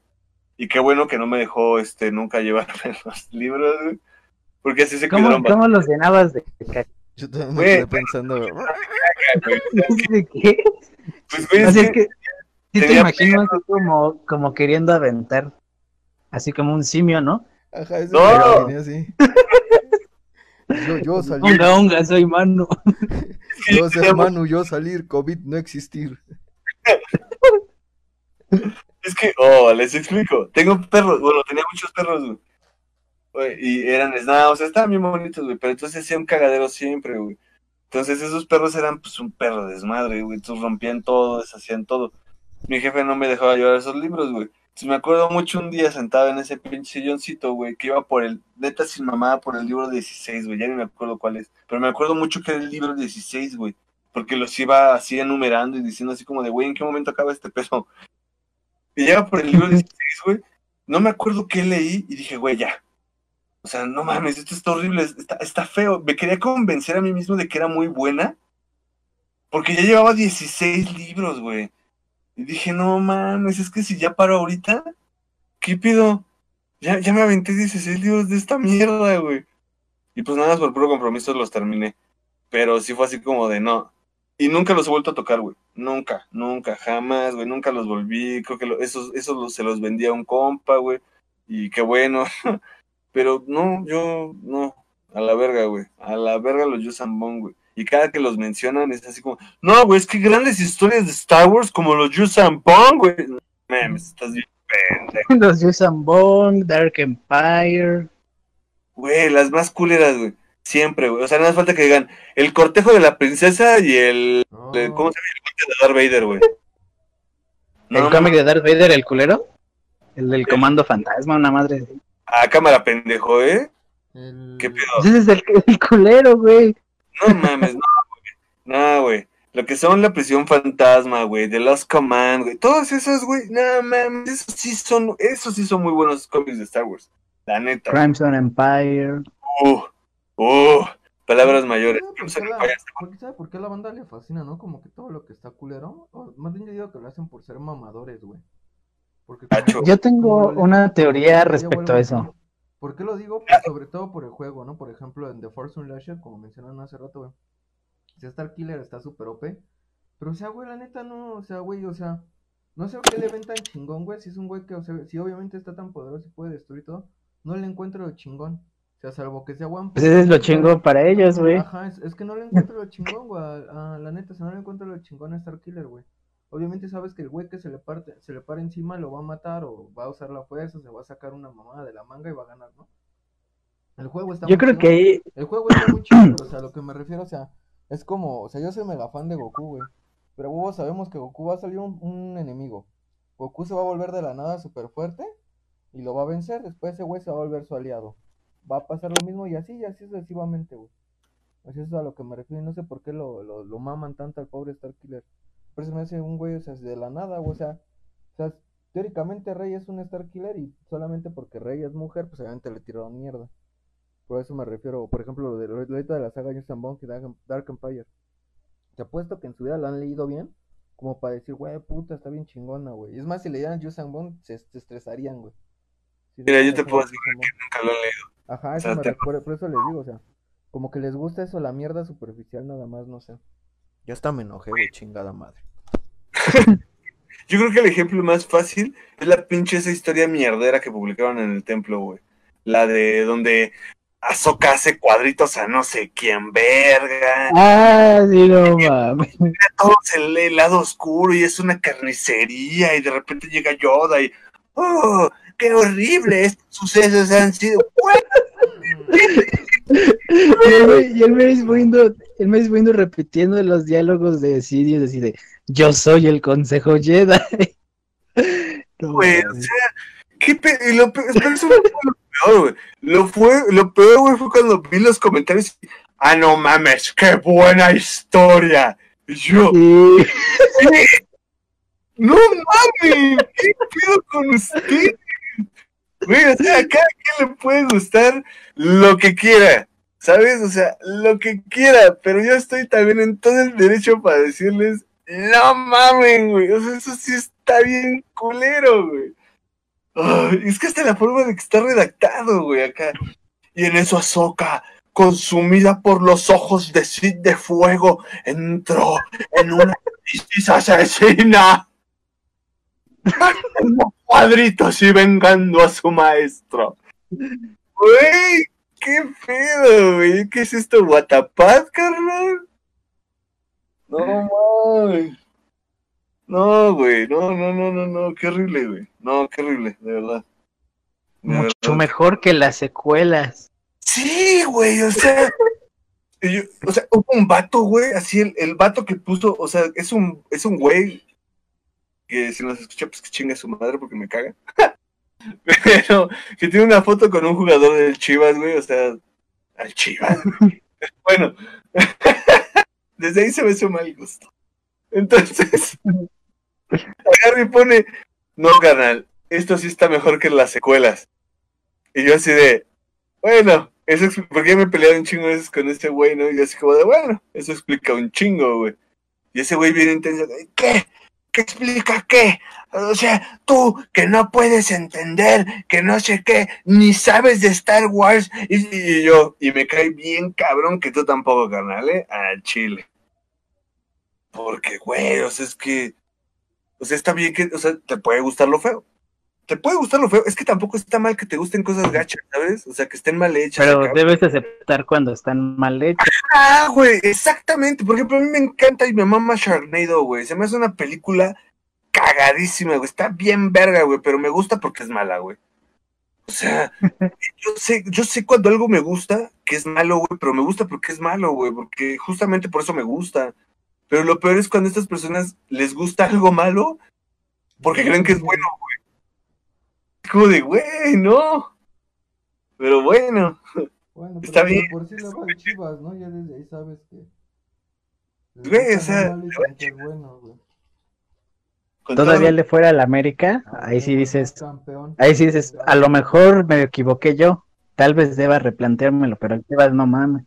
y qué bueno que no me dejó, este, nunca llevarme los libros, güey, porque así se ¿Cómo, quedaron cómo los llenabas de caca? Yo también me quedé pensando, güey, ¿De qué? Pues, güey, O es sea, es que- que sí te así como, como queriendo aventar, así como un simio, ¿no? ajá, eso No. me lo imaginé así. Yo, yo salir, Unga, unga, soy mano. yo ser Manu, yo salir, COVID no existir. Es que, oh, les explico. Tengo perros, bueno, tenía muchos perros, güey. Güey, Y eran nada, o sea, estaban bien bonitos, güey, pero entonces hacía un cagadero siempre, güey. Entonces esos perros eran, pues, un perro desmadre, güey. Entonces rompían todo, deshacían todo. Mi jefe no me dejaba llevar esos libros, güey. Me acuerdo mucho un día sentado en ese pinche silloncito, güey, que iba por el, neta sin mamá, por el libro 16, güey, ya ni me acuerdo cuál es. Pero me acuerdo mucho que era el libro 16, güey, porque los iba así enumerando y diciendo así como de, güey, ¿en qué momento acaba este peso? Y llega por el libro 16, güey. No me acuerdo qué leí y dije, güey, ya. O sea, no mames, esto está horrible, está, está feo. Me quería convencer a mí mismo de que era muy buena. Porque ya llevaba 16 libros, güey. Y dije, no mames, es que si ya paro ahorita, ¿qué pido? Ya, ya me aventé 16 libros de esta mierda, güey. Y pues nada por puro compromiso los terminé. Pero sí fue así como de no. Y nunca los he vuelto a tocar, güey. Nunca, nunca, jamás, güey. Nunca los volví. Creo que esos, esos se los vendía a un compa, güey. Y qué bueno. Pero no, yo no. A la verga, güey. A la verga los Yusambon, güey. Y cada que los mencionan es así como, no, güey, es que grandes historias de Star Wars como los Yusambon, güey. No mames, estás bien pendejo. Los Yusan Bong, Dark Empire. Güey, las más culeras, güey. Siempre, güey. O sea, nada más falta que digan el cortejo de la princesa y el. ¿Cómo se llama? El corte de Darth Vader, güey. El No, cómic de Darth Vader, el culero. El del comando fantasma, una madre. así. A cámara, pendejo, ¿eh? el- ¿Qué pedo? Ese es el, el culero, güey. No mames, no, güey. No, güey. Lo que son la prisión fantasma, güey, The Lost Command, güey. Todos esos, güey. No mames, esos sí son, esos sí son muy buenos cómics de Star Wars. La neta. Crimson Empire. Uh, uh, palabras mayores. ¿Sabe por Crimson qué la- Empire está- por qué- ¿Sabe por qué a la banda le fascina, no? Como que todo lo que está culero. o más bien yo digo que lo hacen por ser mamadores, güey. Porque. Yo tengo una teoría respecto a eso. ¿Por qué lo digo? Pues sobre todo por el juego, ¿no? Por ejemplo, en The Force Unleashed, como mencionaron hace rato, güey. Si Star Killer está súper OP. Pero, o sea, güey, la neta no, o sea, güey, o sea, no sé qué le ven tan chingón, güey. Si es un güey que, o sea, si obviamente está tan poderoso y puede destruir todo, no le encuentro lo chingón. O sea, salvo que sea One Pues ese es lo chingo para ellos, güey. Ajá, es, es que no le encuentro lo chingón, güey. a- a la neta, si no le encuentro lo chingón a Star Killer, güey. Obviamente sabes que el güey que se le parte, se le para encima lo va a matar o va a usar la fuerza, se va a sacar una mamada de la manga y va a ganar, ¿no? El juego está Yo muy creo chingón. que ahí, El juego está muy chido, pero, o sea, lo que me refiero, o sea, es como, o sea, yo soy mega fan de Goku, güey. Pero huevos sabemos que Goku va a salir un, un enemigo. Goku se va a volver de la nada súper fuerte y lo va a vencer. Después ese güey se va a volver su aliado. Va a pasar lo mismo y así, y así sucesivamente, güey. Así es a lo que me refiero. y No sé por qué lo, lo, lo maman tanto al pobre Starkiller. Por eso me hace un güey, o sea, de la nada. O sea, o sea, teóricamente Rey es un Starkiller y solamente porque Rey es mujer, pues obviamente le tiraron mierda. Por eso me refiero, por ejemplo, lo de lo de la saga Justin Bond y Dark, Dark Empire. Te apuesto que en su vida lo han leído bien, como para decir, güey, puta, está bien chingona, güey. Y es más, si leyeran Justin Bond, se, se estresarían, güey. Si Mira, yo te puedo and Bond. Nunca lo he leído. Ajá, O eso sea, me te- recuerda, por eso les digo, o sea, como que les gusta eso, la mierda superficial nada más, no sé. Ya hasta me enojé, güey, chingada madre. Yo creo que el ejemplo más fácil es la pinche esa historia mierdera que publicaron en el templo, güey. La de donde Ahsoka hace cuadritos a no sé quién, verga. Ah, sí, no mames. Todo el, el lado oscuro y es una carnicería y de repente llega Yoda y... ¡Oh, qué horrible! Estos sucesos han sido... Y el güey- y el Windu repitiendo los diálogos de Sidious, así de, yo soy el consejo Jedi. No Güey, o sea, ¿qué pe- y lo peor, espera, eso fue lo peor, güey. Lo, fue, lo peor, güey, fue cuando vi los comentarios. Ah, no mames, qué buena historia. Y yo, Sí. no mames, ¿qué pido con usted? Güey, o sea, a cada quien le puede gustar lo que quiera, ¿sabes? O sea, lo que quiera, pero yo estoy también en todo el derecho para decirles, no mames, güey, o sea, eso sí está bien culero, güey. Ay, es que hasta la forma de que está redactado, güey, acá. Y en eso Ahsoka, consumida por los ojos de Sid de fuego, entró en una crisis asesina. Unos cuadritos y vengando a su maestro. Güey, qué pedo, güey. ¿Qué es esto? ¿Guatapaz, carnal? No mames. No, güey. No, no, no, no, no. Qué horrible, güey. No, qué horrible, de verdad. De Mucho verdad. mejor que las secuelas. Sí, güey, o sea, yo- o sea, hubo un vato, güey, así el, el vato que puso, o sea, es un, es un güey que si nos escucha, pues que chingue su madre porque me caga. Pero que tiene una foto con un jugador del Chivas, güey, o sea, al Chivas. bueno, desde ahí se ve su mal gusto. Entonces, agarra y pone, no, carnal, esto sí está mejor que las secuelas. Y yo así de, bueno, eso porque me he peleado un chingo veces con este güey, ¿no? Y yo así como de, bueno, eso explica un chingo, güey. Y ese güey bien intenso, ¿qué? ¿Qué explica qué? O sea, tú que no puedes entender, que no sé qué, ni sabes de Star Wars. Y, y yo, y me cae bien cabrón que tú tampoco, carnal, ¿eh? Al chile. Porque, güey, o sea, es que, o sea, está bien que, o sea, te puede gustar lo feo. Te puede gustar lo feo. Es que tampoco está mal que te gusten cosas gachas, ¿sabes? O sea, que estén mal hechas. Pero debes aceptar cuando están mal hechos. Ah, güey, exactamente. Por ejemplo, a mí me encanta y me mama Sharknado, güey. Se me hace una película cagadísima, güey. Está bien verga, güey, pero me gusta porque es mala, güey. O sea, yo sé, yo sé cuando algo me gusta que es malo, güey, pero me gusta porque es malo, güey, porque justamente por eso me gusta. Pero lo peor es cuando a estas personas les gusta algo malo porque creen que es bueno, güey. Como de, güey, no. Pero bueno. Bueno, Está pero bien. por si le va a Chivas, ¿no? Ya desde ahí sabes que. Güey, o sea, le a bueno, güey. Todavía todo- le fuera al América, Ah, ahí sí dices, campeón. ahí sí dices, a lo mejor me equivoqué yo. Tal vez deba replanteármelo, pero el Chivas no mames.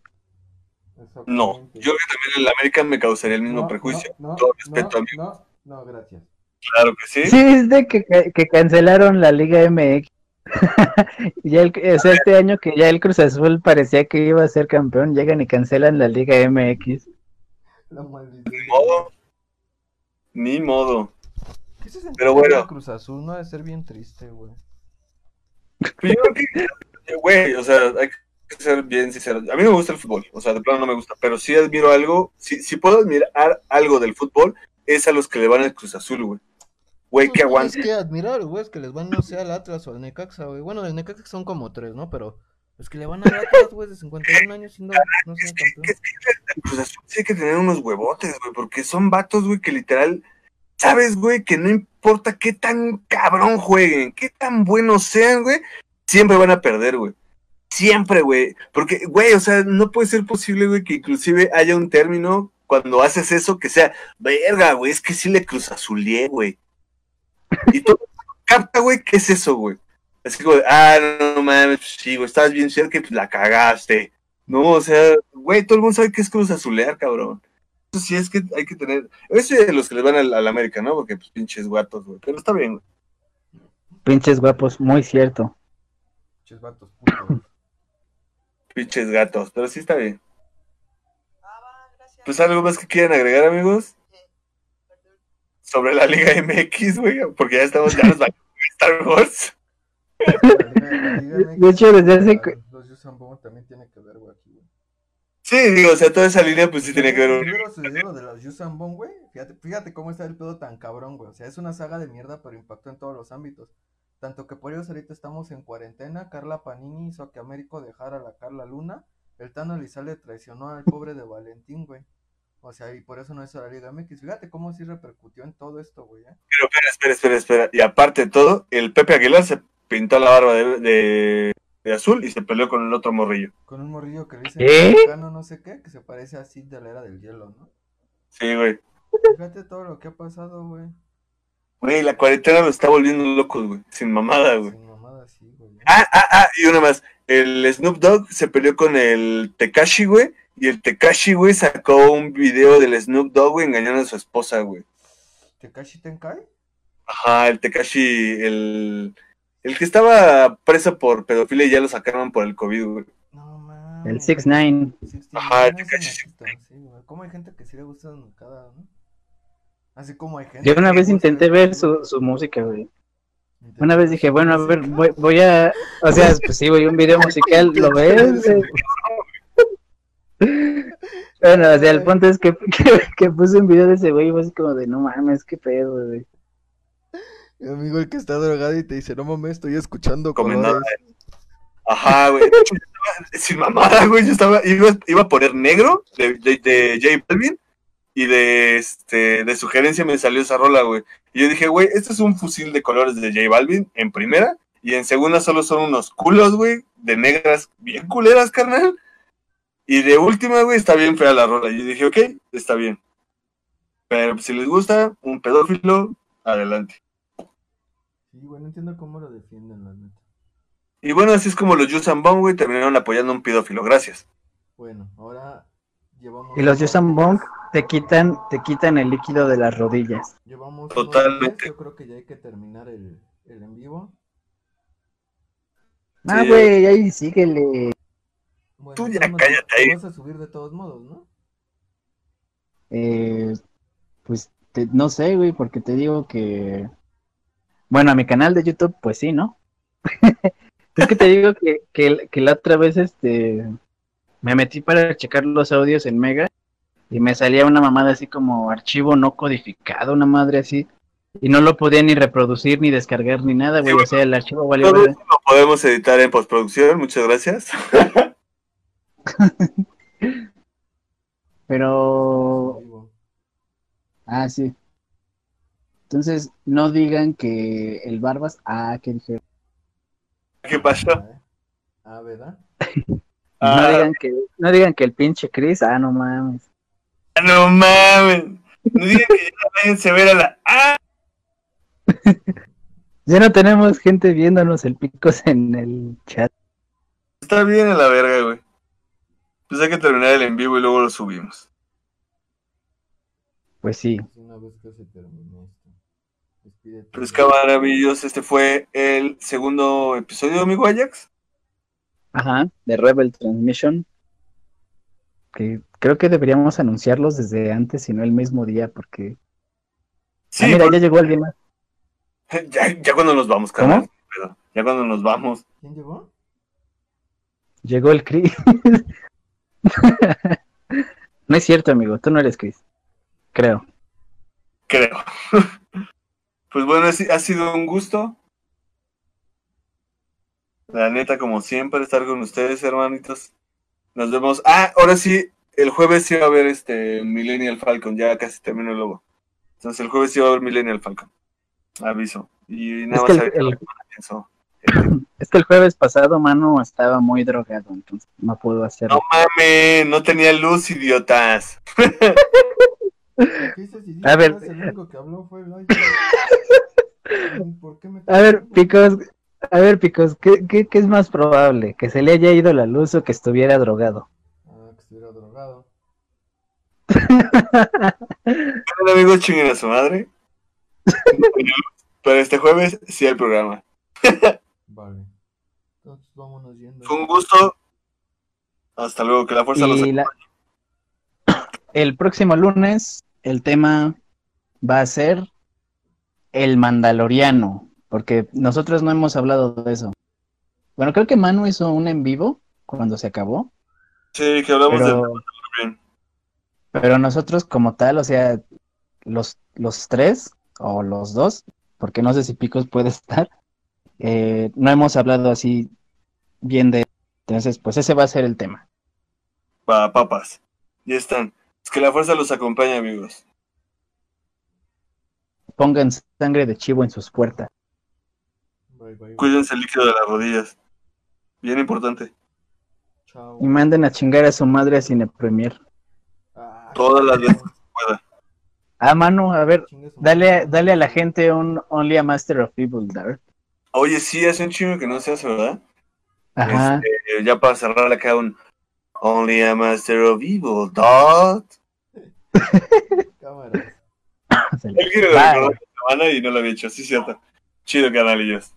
No, yo creo que también en la América me causaría el mismo No, prejuicio. no, no, Todo respeto, no, amigo. No, no, gracias. Claro que sí. Sí, viste que, que cancelaron la Liga MX. ya el, o sea, este año que ya el Cruz Azul parecía que iba a ser campeón, llegan y cancelan la Liga MX. La. Ni modo. Ni modo. ¿Qué se sentirá Pero bueno. Cruz Azul no ha de ser bien triste, güey. Pero yo creo que, güey, o sea, hay que ser bien sincero. A mí no me gusta el fútbol, o sea, de plano no me gusta, pero sí admiro algo, si, si puedo admirar algo del fútbol, es a los que le van al Cruz Azul, güey. Güey, que Pues, aguante. Es que admirar, güey, es que les van, no sé, al Atlas o al Necaxa, güey. Bueno, del Necaxa son como tres, ¿no? Pero los que le van al Atlas, güey, de 51 años siendo, no sé, campeón. El Cruz Azul sí hay que tener unos huevotes, güey, porque son vatos, güey, que literal, sabes, güey, que no importa qué tan cabrón jueguen, qué tan buenos sean, güey, siempre van a perder, güey. Siempre, güey. Porque, güey, o sea, no puede ser posible, güey, que inclusive haya un término cuando haces eso que sea, verga, güey, es que sí le cruzazulié, güey. Y todo capta, güey, ¿qué es eso, güey? Así como, de, ah, no, no mames, pues sí, güey, estabas bien cerca y pues la cagaste. No, o sea, güey, todo el mundo sabe que es cruzazulear, cabrón. Eso sí es que hay que tener. Ese es de los que les van al, al América, ¿no? Porque, pues, pinches guatos, güey. Pero está bien, güey. Pinches guapos, muy cierto. Pinches putos. Pinches gatos. Pero sí está bien. Pues algo más que quieran agregar, amigos. Sobre la Liga MX, güey. Porque ya estamos, ya nos va Star Wars. De hecho, desde hace que- Los Yusan Bomb también tiene que ver, güey, aquí, güey. Sí, digo, o sea, toda esa línea, pues sí tiene que ver de los Yusan Bomb, güey. Fíjate, fíjate cómo está el pedo tan cabrón, güey. O sea, es una saga de mierda, pero impactó en todos los ámbitos. Tanto que por ellos ahorita estamos en cuarentena. Carla Panini hizo que Américo dejara a la Carla Luna. El Tano Elizalde traicionó al pobre de Valentín, güey. O sea, y por eso no hizo la Liga MX. Fíjate cómo sí repercutió en todo esto, güey. ¿eh? Pero espera, espera, espera, espera. Y aparte de todo, el Pepe Aguilar se pintó la barba de, de, de azul y se peleó con el otro morrillo. Con un morrillo que le dice mexicano no sé qué, que se parece a Sid de la era del hielo, ¿no? Sí, güey. Fíjate todo lo que ha pasado, güey. Güey, la cuarentena lo está volviendo locos, güey. Sin mamada, güey. Sin mamada así, güey. ¿eh? Ah, ah, ah, y una más. El Snoop Dogg se peleó con el Tekashi, güey. Y el Tekashi, güey, sacó un video del Snoop Dogg, güey, engañando a su esposa, güey. ¿Tekashi Tenkai? Ajá, el Tekashi, el, el que estaba preso por pedofilia y ya lo sacaron por el COVID, güey. No mames. El 6ix9ine. 69, Ajá, el Tekashi machista, sí, güey. ¿Cómo hay gente que sí le gusta cada, no? Así como hay gente. Yo una vez intenté ver su, su música, güey. Una vez dije, bueno, a ver, voy a... O sea, pues sí, güey, un video musical, ¿lo ves? Bueno, o sea, el punto es que, que, que puse un video de ese güey y fue así como de, no mames, qué pedo, güey. Mi amigo el que está drogado y te dice, no mames, estoy escuchando Comiendo colores. Ajá, güey. Sin mamada, güey. Yo estaba, iba, iba a poner negro de, de, de J Balvin y de, este, de sugerencia me salió esa rola, güey. Y yo dije, güey, este es un fusil de colores de J Balvin en primera y en segunda solo son unos culos, güey, de negras bien culeras, carnal. Y de última, güey, está bien fea la rola. Y yo dije, ok, está bien. Pero si les gusta, un pedófilo, adelante. Sí, güey, no entiendo cómo lo defienden, la neta. Y bueno, así es como los Yusan Bong, güey, terminaron apoyando a un pedófilo. Gracias. Bueno, ahora llevamos... Y los Yusan Bong te quitan, te quitan el líquido de las rodillas. Llevamos Totalmente. 10, Yo creo que ya hay que terminar el, el en vivo. Ah, Sí. güey, ahí síguele. Bueno, Tú ya cállate ahí. vas a subir de todos modos, ¿no? Eh, pues te- no sé, güey, porque te digo que. Bueno, a mi canal de YouTube, pues sí, ¿no? es que te digo que, que, que la otra vez este me metí para checar los audios en Mega y me salía una mamada así como archivo no codificado, una madre así. Y no lo podía ni reproducir, ni descargar, ni nada, güey. Sí, O sea, el archivo valió lo podemos editar en postproducción, muchas gracias. Pero. Ah, sí. Entonces, no digan que el Barbas. Ah, ¿qué dije? ¿Qué pasó? Ah. Ah, ¿verdad? Ah. No digan que, no digan que el pinche Chris, ah, no mames. No mames. No digan que ya váyanse a ver a la. ¡Ah! Ya no tenemos gente viéndonos el picos en el chat. Está bien a la verga, güey. Pues hay que terminar el en vivo y luego lo subimos. Pues sí. Pues una vez que maravilloso, este fue el segundo episodio, amigo Ajax. Ajá, de Rebel Transmission. Que creo que deberíamos anunciarlos desde antes y no el mismo día, porque. Sí, ah, mira, por- ya llegó alguien más. ya, ya cuando nos vamos, carnal. Pero Ya cuando nos vamos. ¿Quién llegó? Llegó el Chris. no es cierto, amigo, tú no eres Chris. Creo. Creo. pues bueno, ha si- ha sido un gusto. La neta, como siempre, estar con ustedes, hermanitos. Nos vemos. Ah, ahora sí, el jueves sí va a haber este Millennial Falcon. Ya casi termino el logo. Entonces, el jueves sí va a haber Millennial Falcon. Aviso. Y nada Es que más el- el- Es que el jueves pasado Manu estaba muy drogado, entonces no pudo hacerlo. No mames, no tenía luz, idiotas. A ver. El único que habló fue el ¿Por qué me A ver, Picos, a ver, Picos, ¿qué, qué, qué es más probable? ¿Que se le haya ido la luz o que estuviera drogado? Ah, que estuviera drogado. Bueno, amigos, chinguen a su madre. Pero este jueves sí hay programa. Vale. Entonces vámonos yendo. Fue un gusto. Hasta luego, que la fuerza los Y la- el próximo lunes el tema va a ser el Mandaloriano, porque nosotros no hemos hablado de eso. Bueno, creo que Manu hizo un en vivo cuando se acabó, Sí, que hablamos pero, de bien. pero nosotros como tal, o sea, los, los tres o los dos, porque no sé si Picos puede estar, eh, no hemos hablado así bien de... Entonces, pues ese va a ser el tema. Pa papas. Ya están. Es que la fuerza los acompaña, amigos. Pongan sangre de chivo en sus puertas. Bye, bye, bye. Cuídense el líquido de las rodillas. Bien importante. Chao. Y manden a chingar a su madre a Cine Premier. Ah, Todas las veces Ah, Manu, a ver, dale, dale a la gente un Only a Master of Evil, Dark. Oye, sí, hace un chingo que no se hace, ¿verdad? Ajá. Este, ya para cerrar acá un Only a Master of Evil, se le- Él quiere la semana y no lo había hecho, sí, cierto. Chido, canalillos.